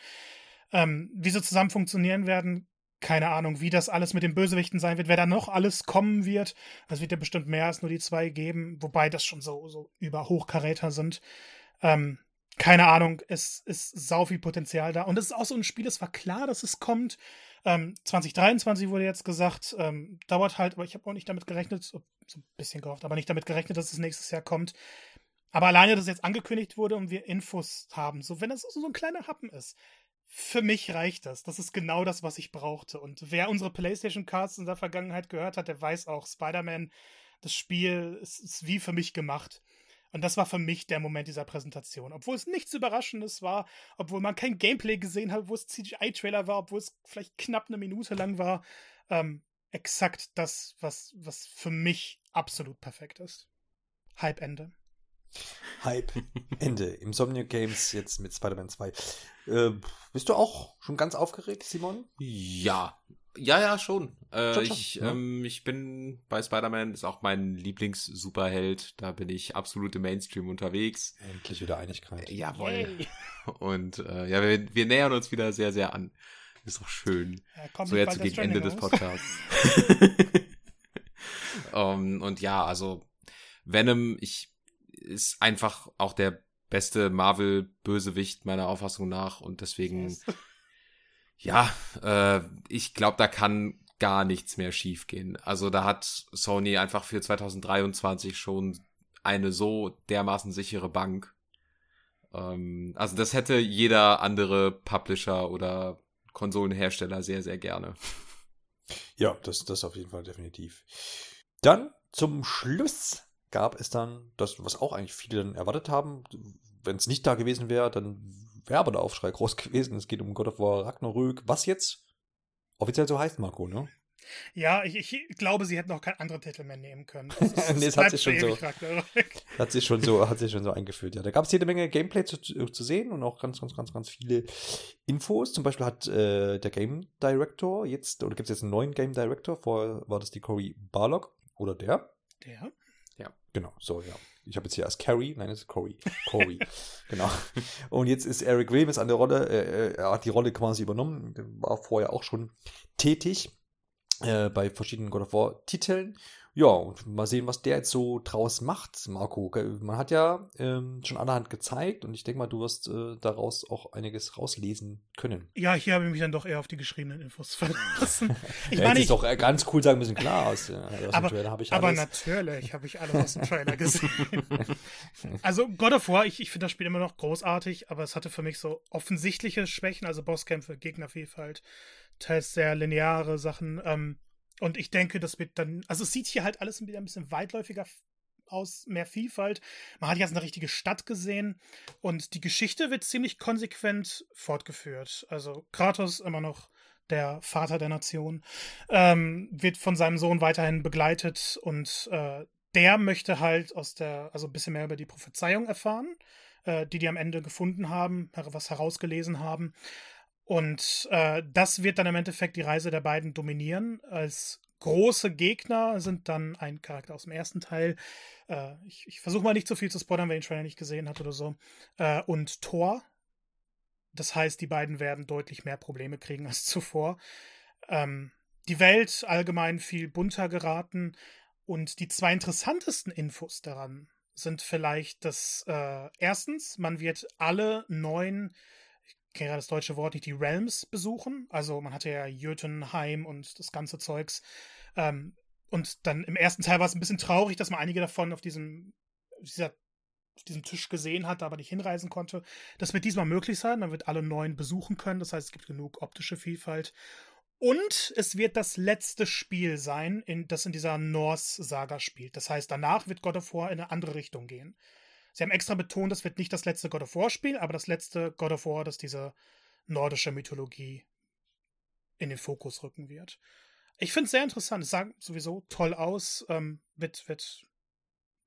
Ähm, wie sie zusammen funktionieren werden, keine Ahnung, wie das alles mit den Bösewichten sein wird, wer da noch alles kommen wird. Es wird ja bestimmt mehr als nur die zwei geben, wobei das schon so, so über Hochkaräter sind. Ähm, keine Ahnung, es ist sau viel Potenzial da. Und es ist auch so ein Spiel, es war klar, dass es kommt. Ähm, 2023 wurde jetzt gesagt, ähm, dauert halt, aber ich habe auch nicht damit gerechnet, so, so, ein bisschen gehofft, aber nicht damit gerechnet, dass es nächstes Jahr kommt. Aber alleine, dass es jetzt angekündigt wurde und wir Infos haben, so wenn das so ein kleiner Happen ist, für mich reicht das. Das ist genau das, was ich brauchte. Und wer unsere PlayStation Cards in der Vergangenheit gehört hat, der weiß auch, Spider-Man, das Spiel ist, ist, wie für mich gemacht. Und das war für mich der Moment dieser Präsentation. Obwohl es nichts Überraschendes war, obwohl man kein Gameplay gesehen hat, obwohl es CGI-Trailer war, obwohl es vielleicht knapp eine Minute lang war. Ähm, exakt das, was, was für mich absolut perfekt ist. Hype-Ende. Hype Ende. Insomniac Games jetzt mit Spider-Man 2. Äh, bist du auch schon ganz aufgeregt, Simon? Ja. Ja, ja, schon. Äh, schon, schon. Ich, ja. ähm, ich bin bei Spider-Man, ist auch mein Lieblings-Superheld. Da bin ich absolut im Mainstream unterwegs. Endlich wieder Einigkeit. Äh, jawohl. Yay. Und äh, ja, wir, wir nähern uns wieder sehr, sehr an. Ist doch schön. Ja, so jetzt gegen Ende des Podcasts. um, und ja, also Venom, ich ist einfach auch der beste Marvel-Bösewicht meiner Auffassung nach und deswegen, yes. ja, äh, ich glaube, da kann gar nichts mehr schiefgehen. Also da hat Sony einfach für 2023 schon eine so dermaßen sichere Bank. Ähm, also das hätte jeder andere Publisher oder Konsolenhersteller sehr, sehr gerne. Ja, das, das auf jeden Fall definitiv. Dann zum Schluss gab es dann das, was auch eigentlich viele dann erwartet haben. Wenn es nicht da gewesen wäre, dann Werbeaufschrei groß gewesen. Es geht um God of War Ragnarök, was jetzt offiziell so heißt, Marco, ne? Ja, ich, ich glaube, sie hätten auch keinen anderen Titel mehr nehmen können. Das, ist, nee, das hat sich schon so, hat sich schon so, hat sich schon so eingeführt. Ja, da gab es jede Menge Gameplay zu, zu sehen und auch ganz, ganz, ganz, ganz viele Infos. Zum Beispiel hat äh, der Game Director jetzt, oder gibt es jetzt einen neuen Game Director? Vorher war das die Cory Barlock oder der? Der? Genau, so, ja. Ich habe jetzt hier als Carrie, nein, es ist Corey. Corey. genau. Und jetzt ist Eric Williams an der Rolle, äh, er hat die Rolle quasi übernommen, war vorher auch schon tätig äh, bei verschiedenen God of War Titeln. Ja, und mal sehen, was der jetzt so draus macht, Marco. Man hat ja ähm, schon allerhand gezeigt und ich denke mal, du wirst äh, daraus auch einiges rauslesen können. Ja, hier habe ich mich dann doch eher auf die geschriebenen Infos verlassen. Ich ja, meine, ich doch äh, ganz cool sagen müssen, klar, aus, äh, aus aber, dem Trailer habe ich alles. Aber natürlich habe ich alles aus dem Trailer gesehen. also God of War, ich, ich finde das Spiel immer noch großartig, aber es hatte für mich so offensichtliche Schwächen, also Bosskämpfe, Gegnervielfalt, teils sehr lineare Sachen. Ähm, und ich denke, das wird dann, also es sieht hier halt alles wieder ein bisschen weitläufiger aus, mehr Vielfalt. Man hat jetzt eine richtige Stadt gesehen und die Geschichte wird ziemlich konsequent fortgeführt. Also Kratos immer noch der Vater der Nation, ähm, wird von seinem Sohn weiterhin begleitet und äh, der möchte halt aus der, also ein bisschen mehr über die Prophezeiung erfahren, äh, die die am Ende gefunden haben, was herausgelesen haben. Und äh, das wird dann im Endeffekt die Reise der beiden dominieren. Als große Gegner sind dann ein Charakter aus dem ersten Teil. Äh, ich, ich versuche mal nicht zu viel zu spoilern, wer den Trailer nicht gesehen hat oder so. Äh, und Thor. Das heißt, die beiden werden deutlich mehr Probleme kriegen als zuvor. Ähm, die Welt allgemein viel bunter geraten. Und die zwei interessantesten Infos daran sind vielleicht, dass äh, erstens, man wird alle neuen kenne das deutsche Wort nicht, die Realms besuchen. Also man hatte ja Jötunheim und das ganze Zeugs. Ähm, und dann im ersten Teil war es ein bisschen traurig, dass man einige davon auf diesem, dieser, auf diesem Tisch gesehen hat, aber nicht hinreisen konnte. Das wird diesmal möglich sein. Man wird alle neuen besuchen können. Das heißt, es gibt genug optische Vielfalt. Und es wird das letzte Spiel sein, in, das in dieser Norse-Saga spielt. Das heißt, danach wird God of War in eine andere Richtung gehen. Sie haben extra betont, das wird nicht das letzte God of War-Spiel, aber das letzte God of War, das diese nordische Mythologie in den Fokus rücken wird. Ich finde es sehr interessant. Es sah sowieso toll aus. Ähm, wird, wird,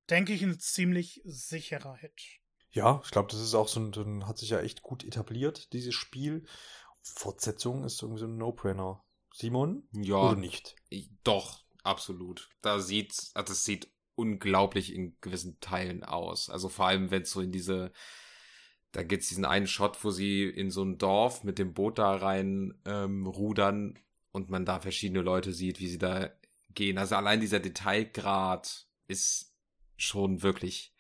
denke ich, ein ziemlich sicherer Hit. Ja, ich glaube, das ist auch so ein, hat sich ja echt gut etabliert, dieses Spiel. Fortsetzung ist irgendwie so ein No-Brainer. Simon? Ja. Oder nicht? Doch, absolut. Da sieht, also das sieht unglaublich in gewissen Teilen aus. Also vor allem, wenn es so in diese, da gibt's diesen einen Shot, wo sie in so ein Dorf mit dem Boot da rein ähm, rudern und man da verschiedene Leute sieht, wie sie da gehen. Also allein dieser Detailgrad ist schon wirklich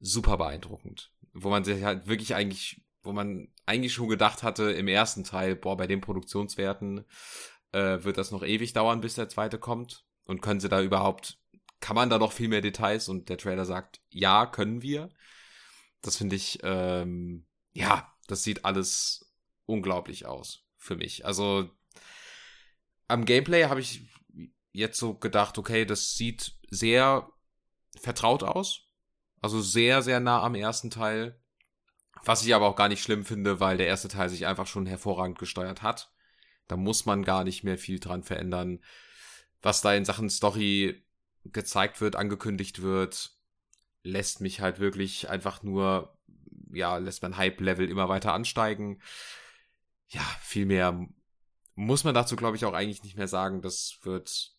super beeindruckend. Wo man sich halt wirklich eigentlich, wo man eigentlich schon gedacht hatte im ersten Teil, boah, bei den Produktionswerten äh, wird das noch ewig dauern, bis der zweite kommt. Und können sie da überhaupt kann man da noch viel mehr Details und der Trailer sagt, ja, können wir. Das finde ich, ähm, ja, das sieht alles unglaublich aus für mich. Also am Gameplay habe ich jetzt so gedacht, okay, das sieht sehr vertraut aus. Also sehr, sehr nah am ersten Teil. Was ich aber auch gar nicht schlimm finde, weil der erste Teil sich einfach schon hervorragend gesteuert hat. Da muss man gar nicht mehr viel dran verändern. Was da in Sachen Story gezeigt wird, angekündigt wird, lässt mich halt wirklich einfach nur, ja, lässt mein Hype-Level immer weiter ansteigen. Ja, viel mehr muss man dazu, glaube ich, auch eigentlich nicht mehr sagen. Das wird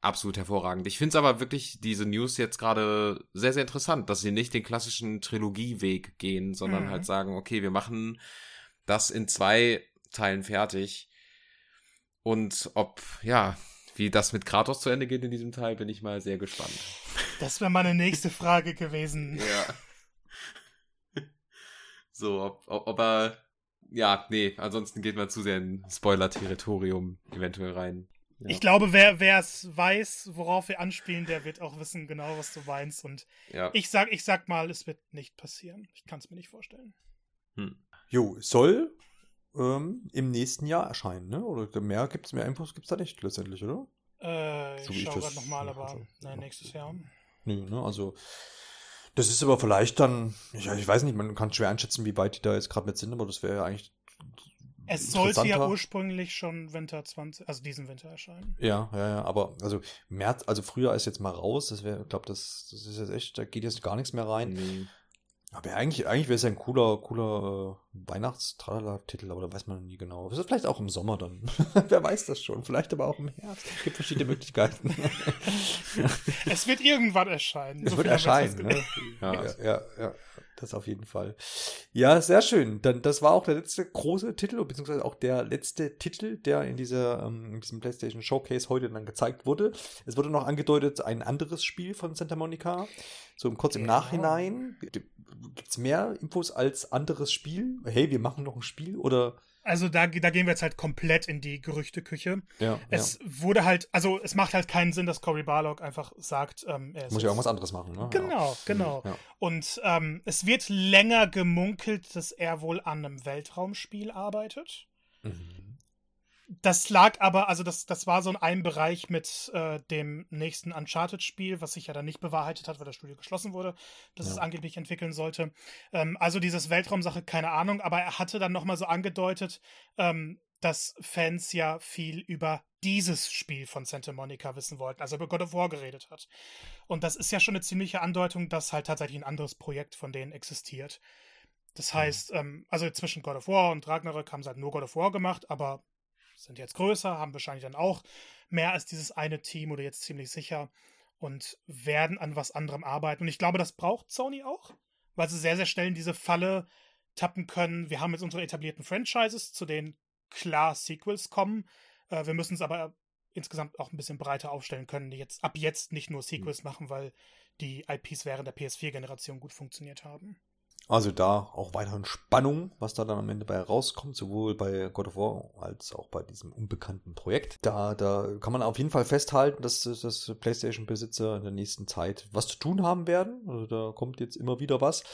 absolut hervorragend. Ich finde es aber wirklich diese News jetzt gerade sehr, sehr interessant, dass sie nicht den klassischen Trilogieweg gehen, sondern mhm. halt sagen, okay, wir machen das in zwei Teilen fertig. Und ob, ja, wie das mit Kratos zu Ende geht in diesem Teil, bin ich mal sehr gespannt. Das wäre meine nächste Frage gewesen. Ja. So, ob, ob, ob er. Ja, nee, ansonsten geht man zu sehr in Spoiler-Territorium eventuell rein. Ja. Ich glaube, wer es weiß, worauf wir anspielen, der wird auch wissen genau, was du meinst. Und ja. ich sag, ich sag mal, es wird nicht passieren. Ich kann es mir nicht vorstellen. Hm. Jo, soll ähm, im nächsten Jahr erscheinen, ne? Oder mehr gibt's mehr Infos gibt's da nicht letztendlich, oder? Äh, so ich schau gerade nochmal, aber nein, nächstes Jahr. Nö, ne? Also Das ist aber vielleicht dann, ich, ich weiß nicht, man kann schwer einschätzen, wie weit die da jetzt gerade mit sind, aber das wäre ja eigentlich es sollte ja ursprünglich schon Winter 20, also diesen Winter erscheinen. Ja, ja, ja, aber also März, also früher ist jetzt mal raus, das wäre, ich glaube, das, das ist jetzt echt, da geht jetzt gar nichts mehr rein. Nee. Aber eigentlich, eigentlich wäre es ja ein cooler, cooler äh, Weihnachts-Tralala-Titel, aber da weiß man nie genau. Das ist vielleicht auch im Sommer dann. Wer weiß das schon. Vielleicht aber auch im Herbst. Es gibt verschiedene Möglichkeiten. es wird irgendwann erscheinen. Es so wird erscheinen, ne? Ja, ja, ja, ja, das auf jeden Fall. Ja, sehr schön. Dann, das war auch der letzte große Titel, beziehungsweise auch der letzte Titel, der in, dieser, ähm, in diesem PlayStation Showcase heute dann gezeigt wurde. Es wurde noch angedeutet, ein anderes Spiel von Santa Monica. So kurz im. Nachhinein. Gibt es mehr Infos als anderes Spiel? Hey, wir machen noch ein Spiel oder? Also da, da gehen wir jetzt halt komplett in die Gerüchteküche. Ja, es ja. wurde halt, also es macht halt keinen Sinn, dass Cory Barlog einfach sagt, ähm, er Muss ja irgendwas anderes machen, ne? Genau, ja. genau. Ja. Und ähm, es wird länger gemunkelt, dass er wohl an einem Weltraumspiel arbeitet. Mhm das lag aber, also das, das war so ein Bereich mit äh, dem nächsten Uncharted-Spiel, was sich ja dann nicht bewahrheitet hat, weil das Studio geschlossen wurde, dass ja. es angeblich entwickeln sollte. Ähm, also dieses Weltraumsache, keine Ahnung, aber er hatte dann nochmal so angedeutet, ähm, dass Fans ja viel über dieses Spiel von Santa Monica wissen wollten, also über God of War geredet hat. Und das ist ja schon eine ziemliche Andeutung, dass halt tatsächlich ein anderes Projekt von denen existiert. Das mhm. heißt, ähm, also zwischen God of War und Ragnarök haben sie halt nur God of War gemacht, aber sind jetzt größer, haben wahrscheinlich dann auch mehr als dieses eine Team oder jetzt ziemlich sicher und werden an was anderem arbeiten. Und ich glaube, das braucht Sony auch, weil sie sehr, sehr schnell in diese Falle tappen können. Wir haben jetzt unsere etablierten Franchises, zu denen klar Sequels kommen. Äh, wir müssen es aber insgesamt auch ein bisschen breiter aufstellen können, die jetzt ab jetzt nicht nur Sequels mhm. machen, weil die IPs während der PS4-Generation gut funktioniert haben. Also da auch weiterhin Spannung, was da dann am Ende bei rauskommt, sowohl bei God of War als auch bei diesem unbekannten Projekt. Da, da kann man auf jeden Fall festhalten, dass, dass PlayStation-Besitzer in der nächsten Zeit was zu tun haben werden. Also da kommt jetzt immer wieder was.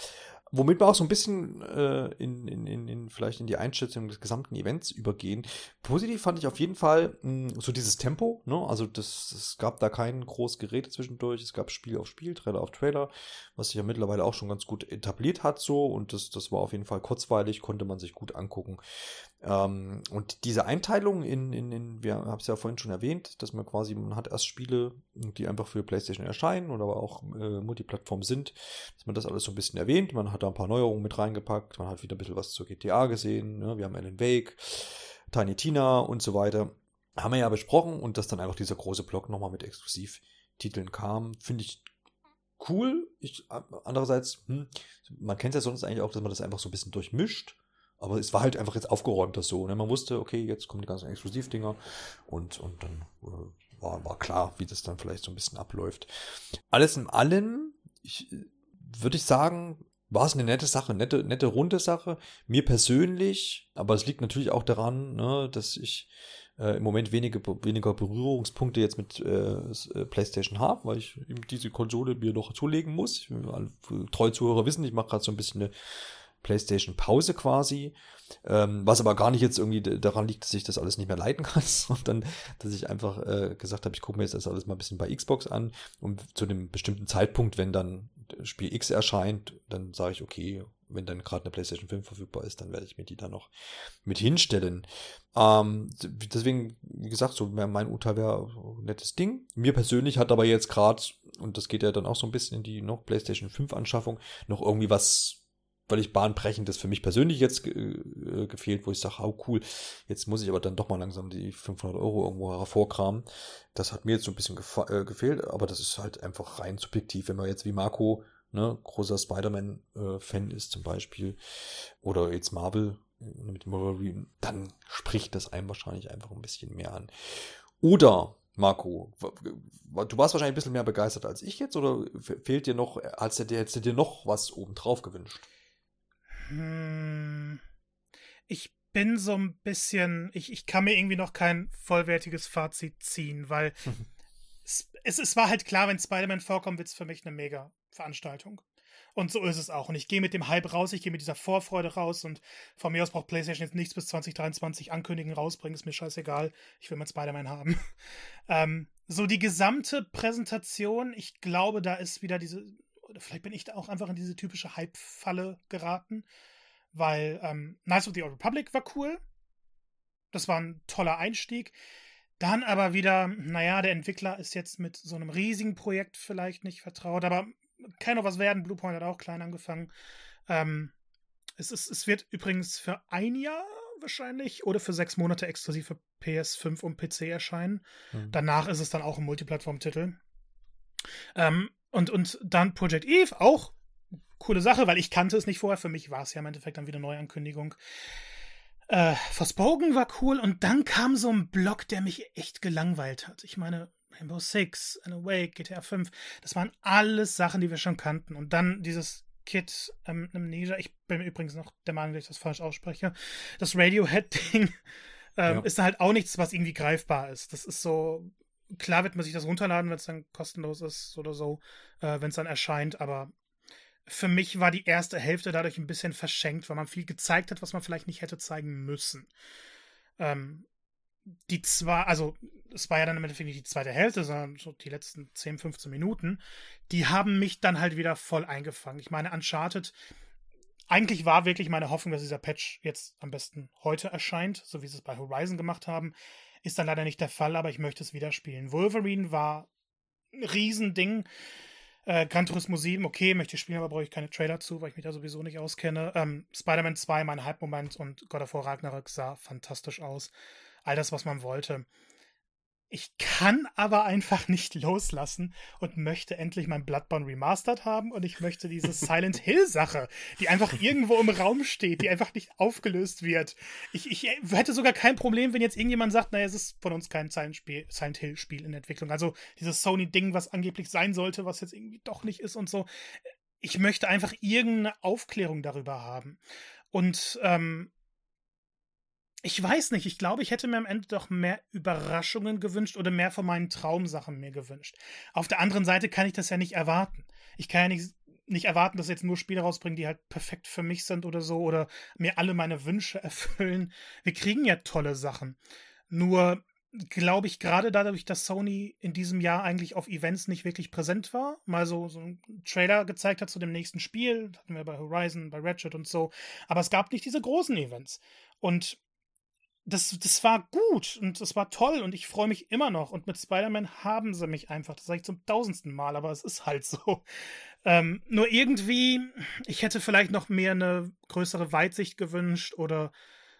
Womit wir auch so ein bisschen äh, in, in, in, in, vielleicht in die Einschätzung des gesamten Events übergehen. Positiv fand ich auf jeden Fall mh, hm, so dieses Tempo. Ne? Also das, es gab da kein großes Gerät zwischendurch. Es gab Spiel auf Spiel, Trailer auf Trailer, was sich ja mittlerweile auch schon ganz gut etabliert hat so. Und das, das war auf jeden Fall kurzweilig, konnte man sich gut angucken. Ähm, und diese Einteilung in, in, in wir haben es ja vorhin schon erwähnt, dass man quasi, man hat erst Spiele, die einfach für PlayStation erscheinen oder aber auch äh, Multiplattform sind, dass man das alles so ein bisschen erwähnt. Man hat da ein paar Neuerungen mit reingepackt, man hat wieder ein bisschen was zur GTA gesehen, ne? wir haben Alan Wake, Tiny Tina und so weiter. Haben wir ja besprochen und dass dann einfach dieser große Block nochmal mit Exklusivtiteln kam, finde ich cool. Ich, andererseits, hm, man kennt ja sonst eigentlich auch, dass man das einfach so ein bisschen durchmischt aber es war halt einfach jetzt aufgeräumt, das so. Ne? Man wusste, okay, jetzt kommen die ganzen Exklusivdinger und, und dann äh, war, war klar, wie das dann vielleicht so ein bisschen abläuft. Alles in allem, ich, würde ich sagen, war es eine nette Sache, nette, nette runde Sache. Mir persönlich, aber es liegt natürlich auch daran, ne, dass ich äh, im Moment wenige, weniger Berührungspunkte jetzt mit äh, äh PlayStation habe, weil ich diese Konsole mir noch zulegen muss. Treue Zuhörer wissen, ich mache gerade so ein bisschen eine PlayStation Pause quasi. Ähm, was aber gar nicht jetzt irgendwie daran liegt, dass ich das alles nicht mehr leiten kann, sondern dass ich einfach äh, gesagt habe, ich gucke mir jetzt das alles mal ein bisschen bei Xbox an und zu einem bestimmten Zeitpunkt, wenn dann Spiel X erscheint, dann sage ich, okay, wenn dann gerade eine PlayStation 5 verfügbar ist, dann werde ich mir die da noch mit hinstellen. Ähm, deswegen, wie gesagt, so mein Urteil wäre ein nettes Ding. Mir persönlich hat aber jetzt gerade, und das geht ja dann auch so ein bisschen in die noch PlayStation 5 Anschaffung, noch irgendwie was völlig bahnbrechendes für mich persönlich jetzt äh, gefehlt, wo ich sage, oh cool, jetzt muss ich aber dann doch mal langsam die 500 Euro irgendwo hervorkramen. Das hat mir jetzt so ein bisschen äh, gefehlt, aber das ist halt einfach rein subjektiv. Wenn man jetzt wie Marco, ne, großer Spider-Man-Fan äh, ist zum Beispiel, oder jetzt Marvel äh, mit Wolverine, dann spricht das einem wahrscheinlich einfach ein bisschen mehr an. Oder Marco, du warst wahrscheinlich ein bisschen mehr begeistert als ich jetzt oder fehlt dir noch, dir, hättest du dir noch was obendrauf gewünscht? Hm, ich bin so ein bisschen, ich, ich kann mir irgendwie noch kein vollwertiges Fazit ziehen, weil es, es, es war halt klar, wenn Spider-Man vorkommt, wird es für mich eine mega Veranstaltung. Und so ist es auch. Und ich gehe mit dem Hype raus, ich gehe mit dieser Vorfreude raus und von mir aus braucht PlayStation jetzt nichts bis 2023 ankündigen, rausbringen, ist mir scheißegal. Ich will mein Spider-Man haben. ähm, so die gesamte Präsentation, ich glaube, da ist wieder diese oder vielleicht bin ich da auch einfach in diese typische Hype-Falle geraten, weil ähm, Knights of the Old Republic war cool. Das war ein toller Einstieg. Dann aber wieder, naja, der Entwickler ist jetzt mit so einem riesigen Projekt vielleicht nicht vertraut, aber kann noch was werden. Bluepoint hat auch klein angefangen. Ähm, es, ist, es wird übrigens für ein Jahr wahrscheinlich oder für sechs Monate exklusiv für PS5 und PC erscheinen. Mhm. Danach ist es dann auch ein Multiplattform-Titel. Ähm, und, und dann Project Eve, auch coole Sache, weil ich kannte es nicht vorher. Für mich war es ja im Endeffekt dann wieder Neuankündigung. Äh, Forspoken war cool und dann kam so ein Block, der mich echt gelangweilt hat. Ich meine, Rainbow Six, An Awake, GTA 5, das waren alles Sachen, die wir schon kannten. Und dann dieses Kid ähm, Amnesia, ich bin übrigens noch der Meinung, dass ich das falsch ausspreche, das Radiohead-Ding ähm, ja. ist halt auch nichts, was irgendwie greifbar ist. Das ist so, klar wird man sich das runterladen, wenn es dann kostenlos ist oder so, äh, wenn es dann erscheint, aber für mich war die erste Hälfte dadurch ein bisschen verschenkt, weil man viel gezeigt hat, was man vielleicht nicht hätte zeigen müssen. Ähm, die zwar, also es war ja dann im Endeffekt nicht die zweite Hälfte, sondern so die letzten 10, 15 Minuten, die haben mich dann halt wieder voll eingefangen. Ich meine, Uncharted, eigentlich war wirklich meine Hoffnung, dass dieser Patch jetzt am besten heute erscheint, so wie sie es bei Horizon gemacht haben. Ist dann leider nicht der Fall, aber ich möchte es wieder spielen. Wolverine war ein Riesending. Äh, Gran Turismo 7, okay, möchte ich spielen, aber brauche ich keine Trailer zu, weil ich mich da sowieso nicht auskenne. Ähm, Spider-Man 2, mein Hype-Moment und God of War Ragnarök sah fantastisch aus all das, was man wollte. Ich kann aber einfach nicht loslassen und möchte endlich mein Bloodborne Remastered haben und ich möchte diese Silent Hill Sache, die einfach irgendwo im Raum steht, die einfach nicht aufgelöst wird. Ich, ich hätte sogar kein Problem, wenn jetzt irgendjemand sagt, naja, es ist von uns kein Silent, Spiel, Silent Hill Spiel in Entwicklung. Also dieses Sony Ding, was angeblich sein sollte, was jetzt irgendwie doch nicht ist und so. Ich möchte einfach irgendeine Aufklärung darüber haben. Und ähm, ich weiß nicht, ich glaube, ich hätte mir am Ende doch mehr Überraschungen gewünscht oder mehr von meinen Traumsachen mir gewünscht. Auf der anderen Seite kann ich das ja nicht erwarten. Ich kann ja nicht, nicht erwarten, dass jetzt nur Spiele rausbringen, die halt perfekt für mich sind oder so oder mir alle meine Wünsche erfüllen. Wir kriegen ja tolle Sachen. Nur glaube ich, gerade dadurch, dass Sony in diesem Jahr eigentlich auf Events nicht wirklich präsent war, mal so, so einen Trailer gezeigt hat zu dem nächsten Spiel, hatten wir bei Horizon, bei Ratchet und so, aber es gab nicht diese großen Events. Und das, das war gut und es war toll und ich freue mich immer noch. Und mit Spider-Man haben sie mich einfach. Das sage ich zum tausendsten Mal, aber es ist halt so. Ähm, nur irgendwie, ich hätte vielleicht noch mehr eine größere Weitsicht gewünscht oder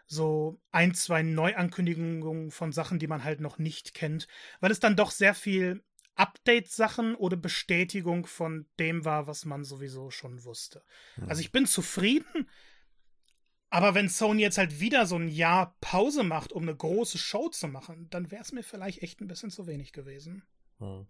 so ein, zwei Neuankündigungen von Sachen, die man halt noch nicht kennt, weil es dann doch sehr viel Update-Sachen oder Bestätigung von dem war, was man sowieso schon wusste. Mhm. Also ich bin zufrieden, aber wenn Sony jetzt halt wieder so ein Jahr Pause macht, um eine große Show zu machen, dann wäre es mir vielleicht echt ein bisschen zu wenig gewesen. Hm.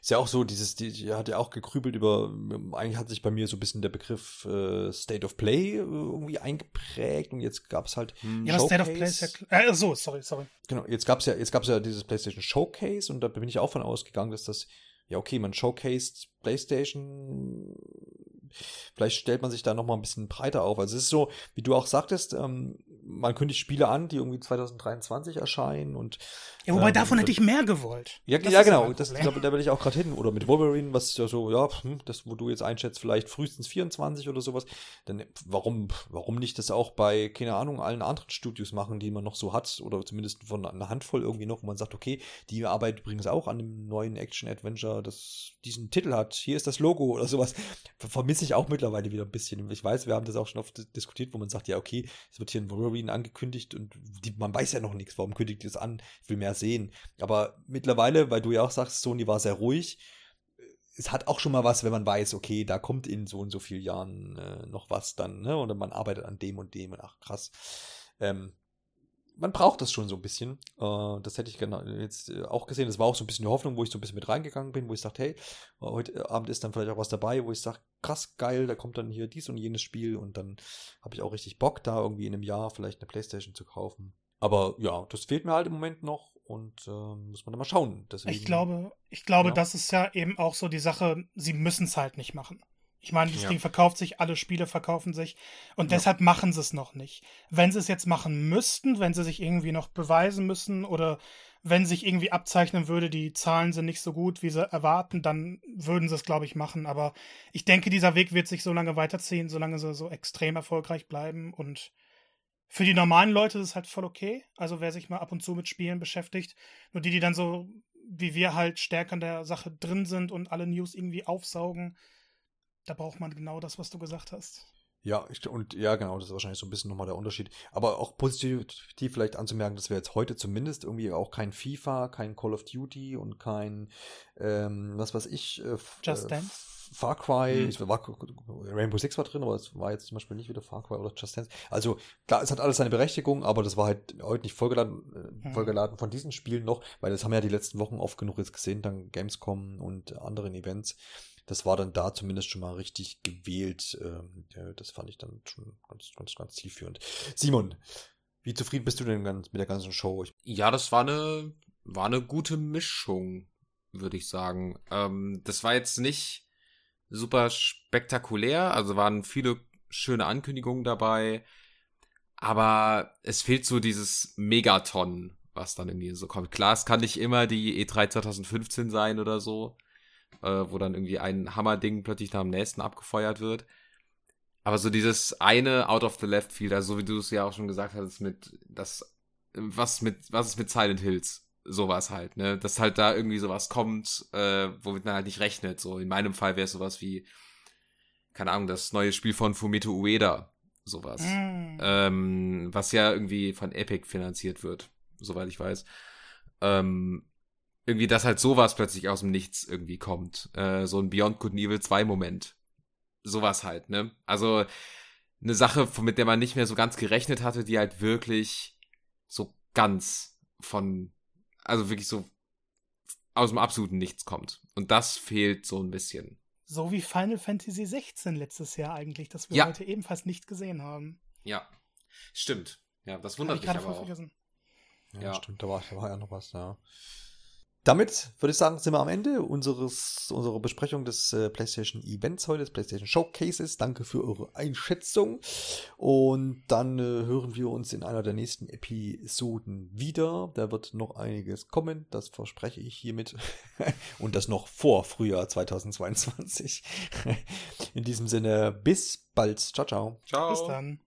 Ist ja auch so, dieses, die, die hat ja auch gekrübelt über, eigentlich hat sich bei mir so ein bisschen der Begriff äh, State of Play äh, irgendwie eingeprägt und jetzt gab es halt. Hm. Ja, State of Play ist ja klar. Äh, so, sorry, sorry. Genau, jetzt gab es ja, jetzt gab's ja dieses PlayStation Showcase und da bin ich auch von ausgegangen, dass das, ja, okay, man showcased PlayStation vielleicht stellt man sich da noch mal ein bisschen breiter auf. Also es ist so, wie du auch sagtest, ähm, man kündigt Spiele an, die irgendwie 2023 erscheinen und ja, wobei ähm, davon hätte ich mehr gewollt. Ja, ja genau, das, da, da will ich auch gerade hin. Oder mit Wolverine, was ja so, ja, hm, das, wo du jetzt einschätzt, vielleicht frühestens 24 oder sowas. Dann warum, warum nicht das auch bei, keine Ahnung, allen anderen Studios machen, die man noch so hat, oder zumindest von einer Handvoll irgendwie noch, wo man sagt, okay, die arbeitet übrigens auch an einem neuen Action-Adventure, das diesen Titel hat, hier ist das Logo oder sowas. Vermisse ich auch mittlerweile wieder ein bisschen. Ich weiß, wir haben das auch schon oft diskutiert, wo man sagt, ja, okay, es wird hier ein Wolverine angekündigt und die, man weiß ja noch nichts, warum kündigt ihr es an? Ich will mehr sehen. Aber mittlerweile, weil du ja auch sagst, Sony war sehr ruhig, es hat auch schon mal was, wenn man weiß, okay, da kommt in so und so vielen Jahren äh, noch was dann, ne? Oder man arbeitet an dem und dem und ach krass. Ähm, man braucht das schon so ein bisschen. Äh, das hätte ich genau jetzt äh, auch gesehen. Das war auch so ein bisschen die Hoffnung, wo ich so ein bisschen mit reingegangen bin, wo ich sagte, hey, heute Abend ist dann vielleicht auch was dabei, wo ich sage, krass geil, da kommt dann hier dies und jenes Spiel und dann habe ich auch richtig Bock, da irgendwie in einem Jahr vielleicht eine Playstation zu kaufen. Aber ja, das fehlt mir halt im Moment noch und äh, muss man dann mal schauen. Deswegen, ich glaube, ich glaube, ja. das ist ja eben auch so die Sache, sie müssen es halt nicht machen. Ich meine, das ja. Ding verkauft sich, alle Spiele verkaufen sich und ja. deshalb machen sie es noch nicht. Wenn sie es jetzt machen müssten, wenn sie sich irgendwie noch beweisen müssen oder wenn sich irgendwie abzeichnen würde, die Zahlen sind nicht so gut, wie sie erwarten, dann würden sie es, glaube ich, machen. Aber ich denke, dieser Weg wird sich so lange weiterziehen, solange sie so extrem erfolgreich bleiben. Und für die normalen Leute ist es halt voll okay. Also wer sich mal ab und zu mit Spielen beschäftigt. Nur die, die dann so wie wir halt stärker in der Sache drin sind und alle News irgendwie aufsaugen, da braucht man genau das, was du gesagt hast. Ja, ich, und ja, genau, das ist wahrscheinlich so ein bisschen nochmal der Unterschied. Aber auch positiv vielleicht anzumerken, dass wir jetzt heute zumindest irgendwie auch kein FIFA, kein Call of Duty und kein, ähm, was weiß ich, äh, Just Dance. Far Cry, mhm. war, Rainbow Six war drin, aber es war jetzt zum Beispiel nicht wieder Far Cry oder Just Dance. Also klar, es hat alles seine Berechtigung, aber das war halt heute nicht vollgeladen, äh, mhm. vollgeladen von diesen Spielen noch, weil das haben wir ja die letzten Wochen oft genug jetzt gesehen, dann Gamescom und anderen Events das war dann da zumindest schon mal richtig gewählt. Ähm, das fand ich dann schon ganz, ganz, ganz zielführend. Simon, wie zufrieden bist du denn mit der ganzen Show? Ja, das war eine, war eine gute Mischung, würde ich sagen. Ähm, das war jetzt nicht super spektakulär, also waren viele schöne Ankündigungen dabei, aber es fehlt so dieses Megaton, was dann irgendwie so kommt. Klar, es kann nicht immer die E3 2015 sein oder so, äh, wo dann irgendwie ein Hammerding plötzlich nach dem nächsten abgefeuert wird. Aber so dieses eine out of the left field, also so wie du es ja auch schon gesagt hast, mit das, was mit, was ist mit Silent Hills? Sowas halt, ne? Dass halt da irgendwie sowas kommt, äh, womit man halt nicht rechnet. So in meinem Fall wäre es sowas wie, keine Ahnung, das neue Spiel von Fumito Ueda, sowas. Mm. Ähm, was ja irgendwie von Epic finanziert wird, soweit ich weiß. Ähm, irgendwie, dass halt sowas plötzlich aus dem Nichts irgendwie kommt. Äh, so ein Beyond Good and Evil 2 Moment. Sowas halt, ne? Also eine Sache, mit der man nicht mehr so ganz gerechnet hatte, die halt wirklich so ganz von, also wirklich so aus dem absoluten Nichts kommt. Und das fehlt so ein bisschen. So wie Final Fantasy 16 letztes Jahr eigentlich, das wir ja. heute ebenfalls nicht gesehen haben. Ja, stimmt. Ja, das wundert mich aber auch. Vergessen. Ja, ja, stimmt, da war, da war ja noch was, ja damit würde ich sagen, sind wir am Ende unseres, unserer Besprechung des äh, PlayStation Events heute, des PlayStation Showcases. Danke für eure Einschätzung. Und dann äh, hören wir uns in einer der nächsten Episoden wieder. Da wird noch einiges kommen, das verspreche ich hiermit. Und das noch vor Frühjahr 2022. in diesem Sinne, bis bald. Ciao, ciao. Ciao. Bis dann.